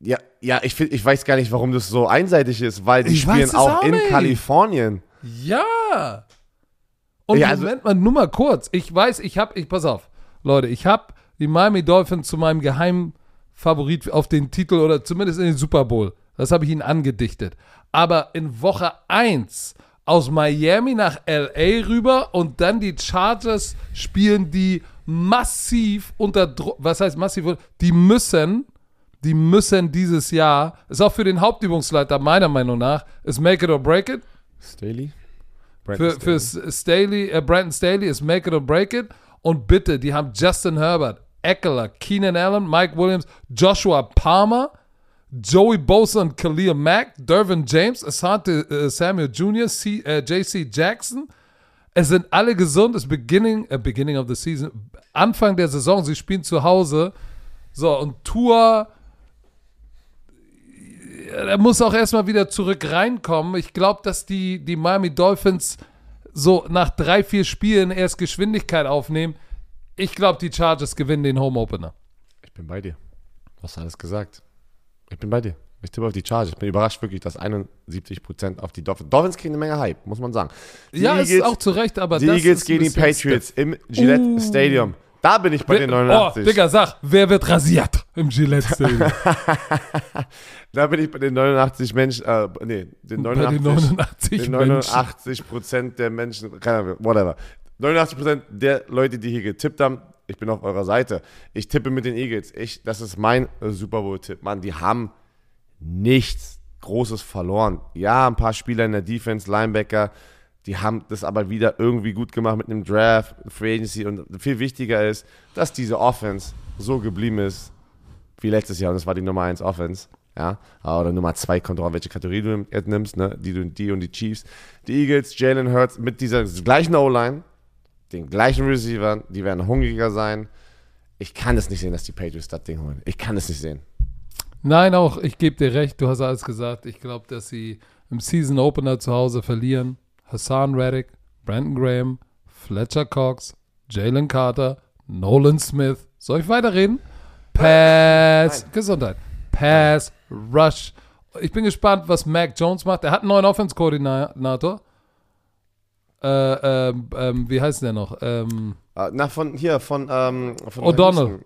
[SPEAKER 2] Ja, ja ich, find, ich weiß gar nicht, warum das so einseitig ist, weil die
[SPEAKER 1] Ich
[SPEAKER 2] spielen auch
[SPEAKER 1] auch
[SPEAKER 2] in. Kalifornien.
[SPEAKER 1] Ja. Und
[SPEAKER 2] Ja, also-
[SPEAKER 1] Moment mal, nur mal kurz. Ich weiß, ich habe, ich pass auf, Leute, ich habe die Miami Dolphins zu meinem geheimen Favorit auf den Titel oder zumindest in den Super Bowl. Das habe ich ihnen angedichtet. Aber in Woche 1 aus Miami nach LA rüber und dann die Chargers spielen die massiv unter Druck. Was heißt massiv? Die müssen, die müssen dieses Jahr, ist auch für den Hauptübungsleiter meiner Meinung nach, ist make it or break it.
[SPEAKER 2] Staley?
[SPEAKER 1] Für, für S- Staley, äh, Brandon Staley ist Make It or Break It. Und bitte, die haben Justin Herbert, Eckler, Keenan Allen, Mike Williams, Joshua Palmer, Joey Bosa und Khalil Mack, Dervin James, Asante äh, Samuel Jr., C, äh, JC Jackson. Es sind alle gesund. Es ist beginning, äh, beginning of the season, Anfang der Saison. Sie spielen zu Hause. So, und Tour er muss auch erstmal wieder zurück reinkommen. Ich glaube, dass die, die Miami Dolphins so nach drei, vier Spielen erst Geschwindigkeit aufnehmen. Ich glaube, die Chargers gewinnen den Home Opener.
[SPEAKER 2] Ich bin bei dir. Du hast alles gesagt. Ich bin bei dir. Ich tippe auf die Chargers. Ich bin überrascht wirklich, dass 71% auf die Dolphins. Dolphins kriegen eine Menge Hype, muss man sagen. Die
[SPEAKER 1] ja, ist
[SPEAKER 2] Eagles-
[SPEAKER 1] auch zu Recht, aber
[SPEAKER 2] Die
[SPEAKER 1] das
[SPEAKER 2] Eagles
[SPEAKER 1] ist
[SPEAKER 2] gegen die Patriots im Gillette
[SPEAKER 1] Uh.
[SPEAKER 2] Stadium. Da bin ich bei den
[SPEAKER 1] Oh,
[SPEAKER 2] 89.
[SPEAKER 1] Digga, sag, wer wird rasiert im Gillette Stadium?
[SPEAKER 2] Da bin ich bei den 89 Menschen, äh, nee, den
[SPEAKER 1] Bei den
[SPEAKER 2] 89,
[SPEAKER 1] 89
[SPEAKER 2] den
[SPEAKER 1] Menschen.
[SPEAKER 2] 89 Prozent der Menschen, keine Ahnung, whatever. 89 Prozent der Leute, die hier getippt haben, ich bin auf eurer Seite. Ich tippe mit den Eagles. Ich, das ist mein äh, Super Bowl-Tipp. Mann, die haben nichts Großes verloren. Ja, ein paar Spieler in der Defense, Linebacker, die haben das aber wieder irgendwie gut gemacht mit einem Draft, Free Agency und viel wichtiger ist, dass diese Offense so geblieben ist wie letztes Jahr und das war die Nummer 1 Offense. Ja, oder Nummer 2 kommt drauf, welche Kategorie du nimmst, ne? Die, die und die Chiefs. Die Eagles, Jalen Hurts mit dieser gleichen O-Line, den gleichen Receivern, die werden hungriger sein. Ich kann es nicht sehen, dass die Patriots das Ding holen. Ich kann es nicht sehen.
[SPEAKER 1] Nein, auch, ich gebe dir recht, du hast alles gesagt. Ich glaube, dass sie im Season Opener zu Hause verlieren. Hassan Reddick, Brandon Graham, Fletcher Cox, Jalen Carter, Nolan Smith. Soll ich weiterreden? Pass, Gesundheit. Pass, Rush. Ich bin gespannt, was Mac Jones macht. Er hat einen neuen Offense-Koordinator. Äh, ähm, ähm, wie heißt der noch? Ähm,
[SPEAKER 2] Äh, Na, von hier, von, ähm, von
[SPEAKER 1] O'Donnell.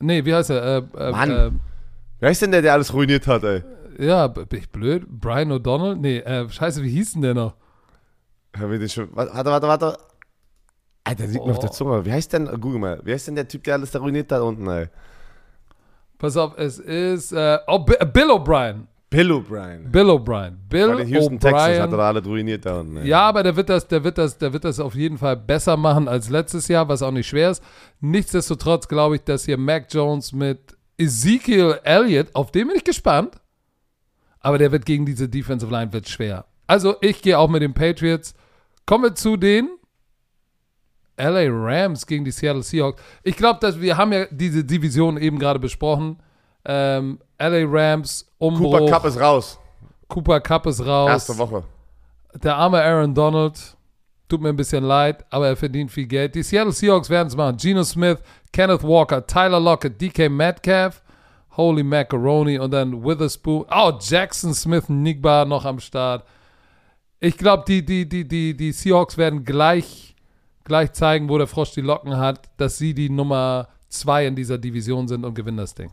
[SPEAKER 1] Nee, wie heißt er? Äh, äh,
[SPEAKER 2] Mann.
[SPEAKER 1] Äh,
[SPEAKER 2] Wer ist denn der, der alles ruiniert hat, ey?
[SPEAKER 1] Ja, bin ich blöd? Brian O'Donnell? Nee, äh, scheiße, wie hieß denn der noch?
[SPEAKER 2] Hör wir den schon. Warte, warte, warte. Alter, liegt mir auf der
[SPEAKER 1] Oh.
[SPEAKER 2] Zunge. Wie heißt denn, google mal, wie heißt denn der Typ, der alles da ruiniert hat unten, ey?
[SPEAKER 1] Pass auf, es ist, äh, oh, äh, Bill O'Brien.
[SPEAKER 2] Bill O'Brien.
[SPEAKER 1] Bill O'Brien. Bill
[SPEAKER 2] Bei den Houston Texans hat er alle ruiniert da unten, ey.
[SPEAKER 1] Ja, aber der wird das, der wird das, der wird das auf jeden Fall besser machen als letztes Jahr, was auch nicht schwer ist. Nichtsdestotrotz glaube ich, dass hier Mac Jones mit Ezekiel Elliott, auf den bin ich gespannt. Aber der wird gegen diese Defensive Line wird schwer. Also ich gehe auch mit den Patriots. Kommen wir zu den LA Rams gegen die Seattle Seahawks. Ich glaube, dass wir haben ja diese Division eben gerade besprochen. Ähm, LA Rams, Umbruch.
[SPEAKER 2] Cooper Cup ist raus.
[SPEAKER 1] Cooper Cup ist raus.
[SPEAKER 2] Erste Woche.
[SPEAKER 1] Der arme Aaron Donald, tut mir ein bisschen leid, aber er verdient viel Geld. Die Seattle Seahawks werden es machen. Geno Smith, Kenneth Walker, Tyler Lockett, DK Metcalf, Holy Macaroni und dann Witherspoon. Oh, Jackson Smith, Nigba noch am Start. Ich glaube, die, die, die, die, die Seahawks werden gleich, gleich zeigen, wo der Frosch die Locken hat, dass sie die Nummer zwei in dieser Division sind und gewinnen das Ding.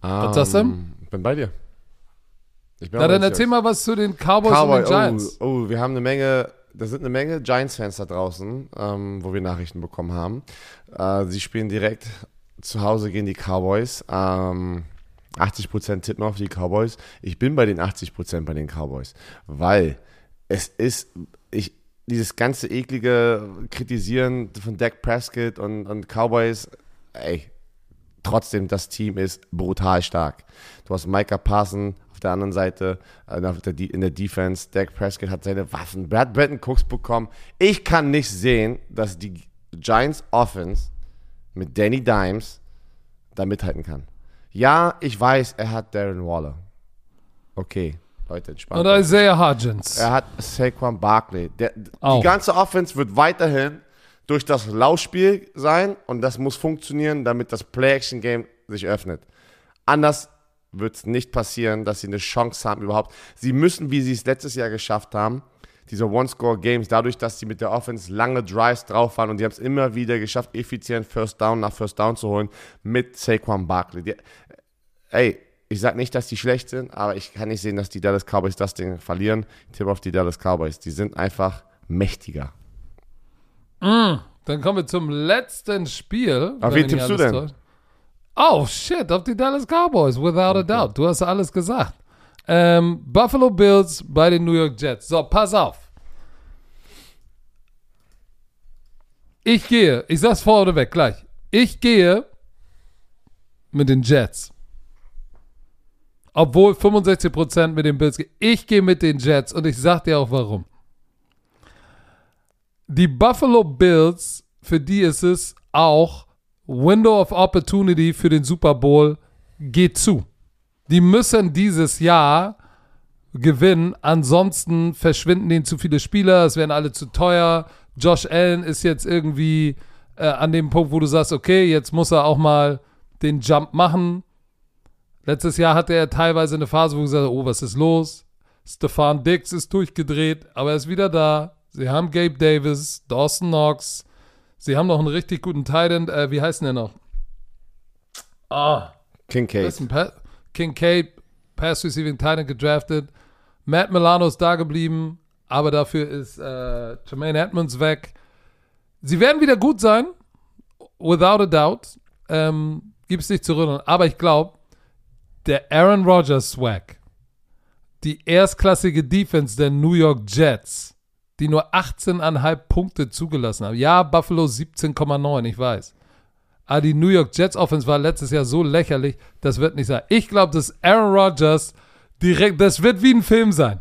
[SPEAKER 1] Was sagst du?
[SPEAKER 2] Ähm, Bin bei dir.
[SPEAKER 1] Na, dann erzähl mal was zu den Cowboys
[SPEAKER 2] Cowboy,
[SPEAKER 1] und den Giants.
[SPEAKER 2] Oh, oh, wir haben eine Menge, da sind eine Menge Giants-Fans da draußen, ähm, wo wir Nachrichten bekommen haben. Äh, sie spielen direkt zu Hause gegen die Cowboys. Ähm, 80% tippen auf die Cowboys. Ich bin bei den 80% bei den Cowboys, weil es ist, ich, dieses ganze eklige Kritisieren von Dak Prescott und, und Cowboys, ey, trotzdem, das Team ist brutal stark. Du hast Micah Parson auf der anderen Seite, äh, in der Defense. Dak Prescott hat seine Waffen. Brad Bretton Cooks bekommen. Ich kann nicht sehen, dass die Giants Offense mit Danny Dimes da mithalten kann. Ja, ich weiß, er hat Darren Waller. Okay, Leute, entspannt.
[SPEAKER 1] Oder Isaiah Hodgins.
[SPEAKER 2] Er hat Saquon Barkley. Der, die ganze Offense wird weiterhin durch das Laufspiel sein und das muss funktionieren, damit das Play-Action-Game sich öffnet. Anders wird es nicht passieren, dass sie eine Chance haben überhaupt. Sie müssen, wie sie es letztes Jahr geschafft haben, diese One-Score-Games, dadurch, dass sie mit der Offense lange Drives drauf waren und die haben es immer wieder geschafft, effizient First Down nach First Down zu holen mit Saquon Barkley. Die, ey, ich sage nicht, dass die schlecht sind, aber ich kann nicht sehen, dass die Dallas Cowboys das Ding verlieren. Ich tippe auf die Dallas Cowboys. Die sind einfach mächtiger.
[SPEAKER 1] Mm, dann kommen wir zum letzten Spiel.
[SPEAKER 2] Auf wen tippst du denn?
[SPEAKER 1] Oh, shit, auf die Dallas Cowboys, without a doubt. Du hast alles gesagt. Ähm, Buffalo Bills bei den New York Jets. So, pass auf. Ich gehe, ich sag's vor oder weg, gleich. Ich gehe mit den Jets. Obwohl 65% mit den Bills. Ich gehe mit den Jets und ich sag dir auch warum. Die Buffalo Bills, für die ist es auch Window of Opportunity für den Super Bowl geht zu. Die müssen dieses Jahr gewinnen, ansonsten verschwinden denen zu viele Spieler, es werden alle zu teuer. Josh Allen ist jetzt irgendwie äh, an dem Punkt, wo du sagst, okay, jetzt muss er auch mal den Jump machen. Letztes Jahr hatte er teilweise eine Phase, wo er gesagt hat, oh, was ist los? Stefan Dix ist durchgedreht, aber er ist wieder da. Sie haben Gabe Davis, Dawson Knox. Sie haben noch einen richtig guten Titan. Äh, wie heißt denn der noch?
[SPEAKER 2] Ah. Kincaid.
[SPEAKER 1] Kincaid, Pass Receiving Titan gedraftet. Matt Milano ist da geblieben, aber dafür ist äh, Jermaine Edmonds weg. Sie werden wieder gut sein, without a doubt. Ähm, Gibt es nicht zu rütteln. Aber ich glaube, der Aaron Rodgers Swag, die erstklassige Defense der New York Jets, die nur 18,5 Punkte zugelassen haben. Ja, Buffalo 17,9, ich weiß. Aber die New York Jets Offense war letztes Jahr so lächerlich, das wird nicht sein. Ich glaube, dass Aaron Rodgers direkt, das wird wie ein Film sein.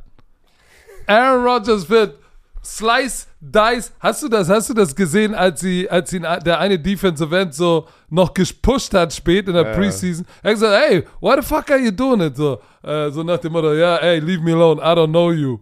[SPEAKER 1] Aaron Rodgers wird Slice, Dice. Hast du das, hast du das gesehen, als sie, als ihn der eine Defensive End so noch gepusht hat spät in der ja. Preseason? Er hat gesagt, hey, why the fuck are you doing it? So, äh, so nach dem Motto, ja, hey, leave me alone, I don't know you.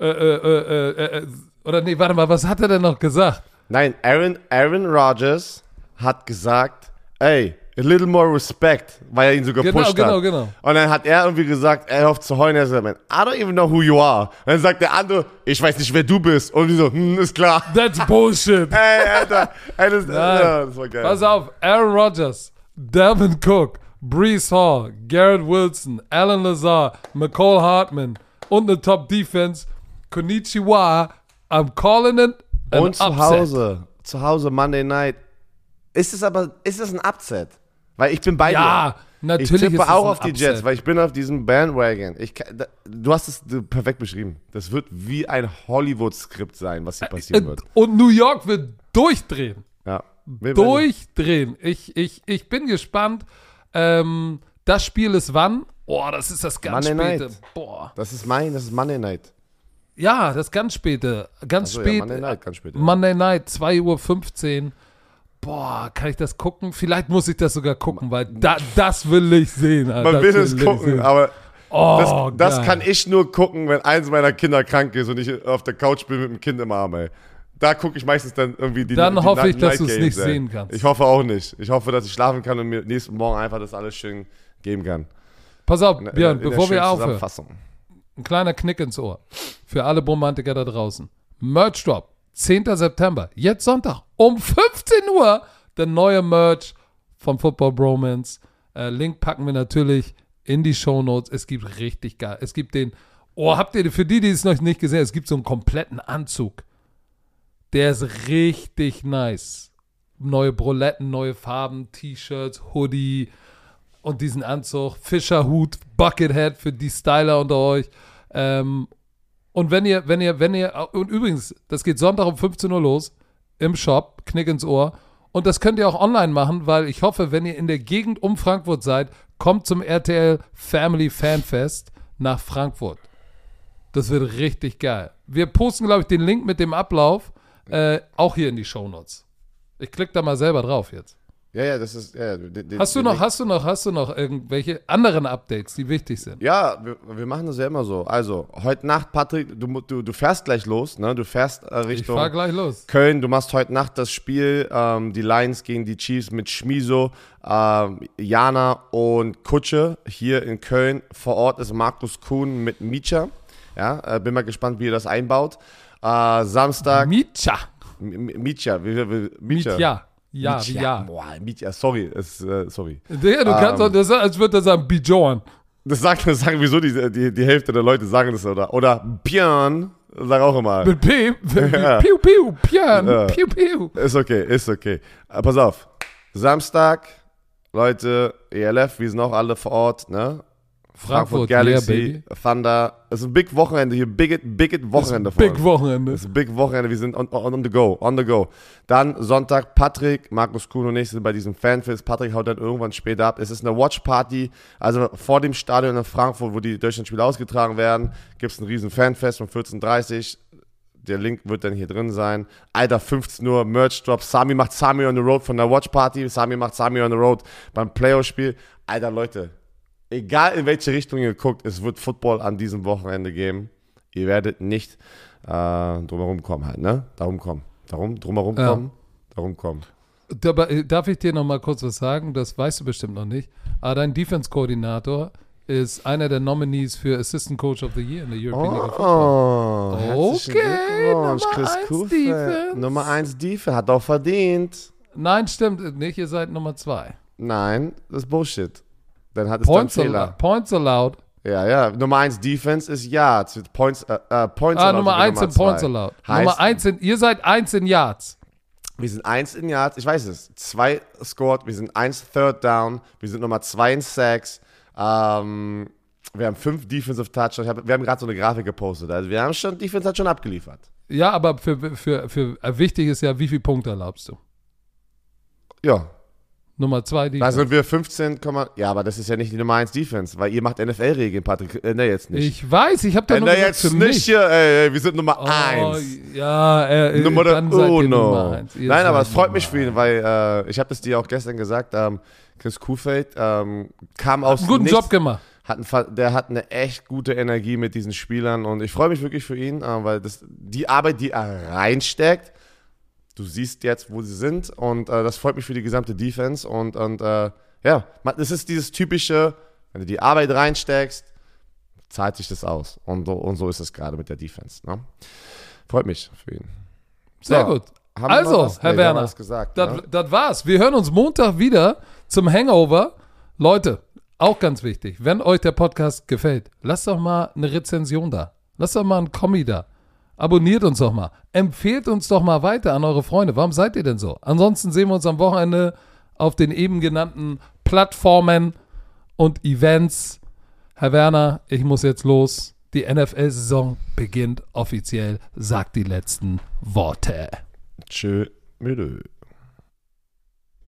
[SPEAKER 1] Äh, äh, äh, äh, äh oder nee, warte mal, was hat er denn noch gesagt?
[SPEAKER 2] Nein, Aaron, Aaron Rodgers hat gesagt, ey, a little more respect, weil er ihn so gepusht genau, hat. Genau, genau. Und dann hat er irgendwie gesagt, er hofft zu heulen, er sagt, man, I don't even know who you are. Und dann sagt der andere, ich weiß nicht, wer du bist. Und die so, hm, ist klar.
[SPEAKER 1] That's bullshit.
[SPEAKER 2] ey, Alter, ey, das, ja, das war geil.
[SPEAKER 1] Pass auf, Aaron Rodgers, Devin Cook, Brees Hall, Garrett Wilson, Alan Lazar, McCall Hartman und eine Top-Defense. Konnichiwa, I'm calling it
[SPEAKER 2] an Und zu upset. Hause, zu Hause Monday Night. Ist es aber, ist es ein Upset? Weil ich bin bei ja, dir. Ja,
[SPEAKER 1] natürlich.
[SPEAKER 2] Ich tippe auch auf die Upset. Jets, weil ich bin auf diesem Bandwagon. Ich, du hast es perfekt beschrieben. Das wird wie ein Hollywood-Skript sein, was hier passieren wird.
[SPEAKER 1] Und New York wird durchdrehen.
[SPEAKER 2] Ja.
[SPEAKER 1] Durchdrehen. Ich, ich, ich bin gespannt. Ähm, das Spiel ist wann? Boah, das ist das ganz Monday späte.
[SPEAKER 2] Night. Boah. Das ist mein, das ist Monday Night.
[SPEAKER 1] Ja, das ganz späte. Ganz so, spät. Ja,
[SPEAKER 2] Monday Night, ganz spät.
[SPEAKER 1] Monday Night, 2.15 Uhr boah, kann ich das gucken? Vielleicht muss ich das sogar gucken, weil da, das will ich sehen.
[SPEAKER 2] Alter. Man will es gucken, aber oh, das, das kann ich nur gucken, wenn eins meiner Kinder krank ist und ich auf der Couch bin mit dem Kind im Arm, ey. Da gucke ich meistens dann irgendwie die
[SPEAKER 1] Dann
[SPEAKER 2] die
[SPEAKER 1] hoffe ich, dass du es nicht ey. sehen kannst.
[SPEAKER 2] Ich hoffe auch nicht. Ich hoffe, dass ich schlafen kann und mir nächsten Morgen einfach das alles schön geben kann.
[SPEAKER 1] Pass auf, Björn, in, in bevor wir aufhören. Ein kleiner Knick ins Ohr. Für alle Romantiker da draußen. Merch Drop 10. September, jetzt Sonntag, um 15 Uhr, der neue Merch von Football Bromance. Äh, Link packen wir natürlich in die Show Notes. Es gibt richtig geil. Es gibt den, oh, habt ihr, für die, die es noch nicht gesehen haben, es gibt so einen kompletten Anzug. Der ist richtig nice. Neue Broletten, neue Farben, T-Shirts, Hoodie. und diesen Anzug, Fischerhut, Buckethead für die Styler unter euch. Ähm, und wenn ihr, wenn ihr, wenn ihr, und übrigens, das geht Sonntag um 15 Uhr los im Shop, Knick ins Ohr. Und das könnt ihr auch online machen, weil ich hoffe, wenn ihr in der Gegend um Frankfurt seid, kommt zum RTL Family Fanfest nach Frankfurt. Das wird richtig geil. Wir posten, glaube ich, den Link mit dem Ablauf äh, auch hier in die Shownotes. Ich klicke da mal selber drauf jetzt.
[SPEAKER 2] Ja, ja, das ist. Ja, den, den-
[SPEAKER 1] Hast du
[SPEAKER 2] den
[SPEAKER 1] noch,
[SPEAKER 2] Link-
[SPEAKER 1] hast du noch, hast du noch irgendwelche anderen Updates, die wichtig sind?
[SPEAKER 2] Ja, wir, wir machen das ja immer so. Also, heute Nacht, Patrick, du, du, du fährst gleich los, ne? Du fährst äh,
[SPEAKER 1] Ich
[SPEAKER 2] Richtung
[SPEAKER 1] fahr gleich los.
[SPEAKER 2] Köln. Du machst heute Nacht das Spiel, ähm, die Lions gegen die Chiefs mit Schmiso, ähm, Jana und Kutsche hier in Köln. Vor Ort ist Markus Kuhn mit Micha. Ja, äh, bin mal gespannt, wie ihr das einbaut. Äh, Samstag, Micha, wie, Micha.
[SPEAKER 1] Ja, wie ja.
[SPEAKER 2] Boah, Micha, sorry, ist, äh, sorry.
[SPEAKER 1] Digga, du kannst
[SPEAKER 2] Ähm.
[SPEAKER 1] doch, das, als würde er sagen, Bijon.
[SPEAKER 2] Das sagen, das sagen wieso die, die, die Hälfte der Leute sagen das, oder? Oder Björn, sag auch immer.
[SPEAKER 1] Mit P.
[SPEAKER 2] Ja.
[SPEAKER 1] Piu, piu, Pian.
[SPEAKER 2] Ja.
[SPEAKER 1] Piu, piu.
[SPEAKER 2] Ist okay, ist okay. Äh, pass auf. Samstag, Leute, ELF, wir sind auch alle vor Ort, ne?
[SPEAKER 1] Frankfurt, yeah,
[SPEAKER 2] Galaxy,
[SPEAKER 1] baby.
[SPEAKER 2] Thunder. Es ist ein Big Wochenende hier, Big It, Big It Wochenende vor
[SPEAKER 1] Big. Wochenende.
[SPEAKER 2] Es ist ein Big Wochenende, wir sind on, on, the go, on the go. Dann Sonntag, Patrick, Markus Kuhn und ich sind bei diesem Fanfest. Patrick haut dann irgendwann später ab. Es ist eine Watch-Party, also vor dem Stadion in Frankfurt, wo die Deutschlandspiele ausgetragen werden, gibt es ein riesen Fanfest um 14.30 Uhr. Der Link wird dann hier drin sein. Alter, 15 Uhr, Merch Drop. Sami macht Sami on the Road von der Watch Party. Sami macht Sami on the Road beim Playoff-Spiel. Alter, Leute, egal in welche Richtung ihr guckt, es wird Football an diesem Wochenende geben. Ihr werdet nicht äh, drumherum kommen halt, ne? Darum kommen. Darum, drumherum
[SPEAKER 1] Ja.
[SPEAKER 2] kommen. Darum kommen.
[SPEAKER 1] Dabei, äh, darf ich dir noch mal kurz was sagen? Das weißt du bestimmt noch nicht. Aber dein Defense-Koordinator ist einer der Nominees für Assistant Coach of the Year in der European League of Football.
[SPEAKER 2] Oh,
[SPEAKER 1] Okay, Nummer
[SPEAKER 2] Chris
[SPEAKER 1] eins
[SPEAKER 2] Kufe.
[SPEAKER 1] Defense.
[SPEAKER 2] Nummer 1 Defense, hat auch verdient.
[SPEAKER 1] Nein, stimmt nicht. Ihr seid Nummer zwei.
[SPEAKER 2] Nein, das ist Bullshit. Dann hat es
[SPEAKER 1] Points,
[SPEAKER 2] dann Fehler.
[SPEAKER 1] Points allowed.
[SPEAKER 2] Ja, ja. Nummer 1 Defense ist Yards. Points, äh, äh, Points
[SPEAKER 1] Ah,
[SPEAKER 2] allowed
[SPEAKER 1] Nummer
[SPEAKER 2] sind
[SPEAKER 1] eins
[SPEAKER 2] Nummer
[SPEAKER 1] in Points allowed.
[SPEAKER 2] Heißt,
[SPEAKER 1] Nummer eins in, ihr seid eins in Yards.
[SPEAKER 2] Wir sind 1 in Yards, ich weiß es. 2 scored, wir sind 1 Third Down, wir sind Nummer 2 in Sacks. Ähm, wir haben 5 Defensive Touchdowns. Hab, wir haben gerade so eine Grafik gepostet. Also wir haben schon, Defense hat schon abgeliefert.
[SPEAKER 1] Ja, aber für, für, für wichtig ist ja, wie viele Punkte erlaubst du?
[SPEAKER 2] Ja,
[SPEAKER 1] Nummer zwei, die.
[SPEAKER 2] da sind wir 15, ja, aber das ist ja nicht die Nummer 1 Defense, weil ihr macht NFL-Regeln, Patrick. Äh, ne, jetzt nicht.
[SPEAKER 1] ich weiß, ich habe da nur
[SPEAKER 2] Änder
[SPEAKER 1] gesagt,
[SPEAKER 2] jetzt
[SPEAKER 1] für
[SPEAKER 2] nicht hier, ey, wir sind Nummer
[SPEAKER 1] Oh,
[SPEAKER 2] 1.
[SPEAKER 1] ja, äh,
[SPEAKER 2] Nummer
[SPEAKER 1] dann eins. Ihr
[SPEAKER 2] Nein, aber es freut mich für ihn, weil äh, ich habe das dir auch gestern gesagt, ähm, Chris Kuhfeld ähm, kam aus
[SPEAKER 1] Einen guten
[SPEAKER 2] nichts,
[SPEAKER 1] Job gemacht.
[SPEAKER 2] hat einen, der hat eine echt gute Energie mit diesen Spielern und ich freue mich wirklich für ihn, äh, weil das, die Arbeit, die er reinsteckt, du siehst jetzt, wo sie sind und äh, das freut mich für die gesamte Defense und, und äh, ja, das ist dieses typische, wenn du die Arbeit reinsteckst, zahlt sich das aus und, so- und so ist es gerade mit der Defense. Ne? Freut mich für ihn.
[SPEAKER 1] Sehr
[SPEAKER 2] So,
[SPEAKER 1] gut.
[SPEAKER 2] Haben wir
[SPEAKER 1] Also,
[SPEAKER 2] was?
[SPEAKER 1] Herr
[SPEAKER 2] Nee,
[SPEAKER 1] Werner,
[SPEAKER 2] gesagt,
[SPEAKER 1] Das,
[SPEAKER 2] ne?
[SPEAKER 1] das war's. Wir hören uns Montag wieder zum Hangover. Leute, auch ganz wichtig, wenn euch der Podcast gefällt, lasst doch mal eine Rezension da. Lasst doch mal einen Kommi da. Abonniert uns doch mal. Empfehlt uns doch mal weiter an eure Freunde. Warum seid ihr denn so? Ansonsten sehen wir uns am Wochenende auf den eben genannten Plattformen und Events. Herr Werner, ich muss jetzt los. Die NFL-Saison beginnt offiziell. Sagt die letzten Worte.
[SPEAKER 2] Tschö, müde.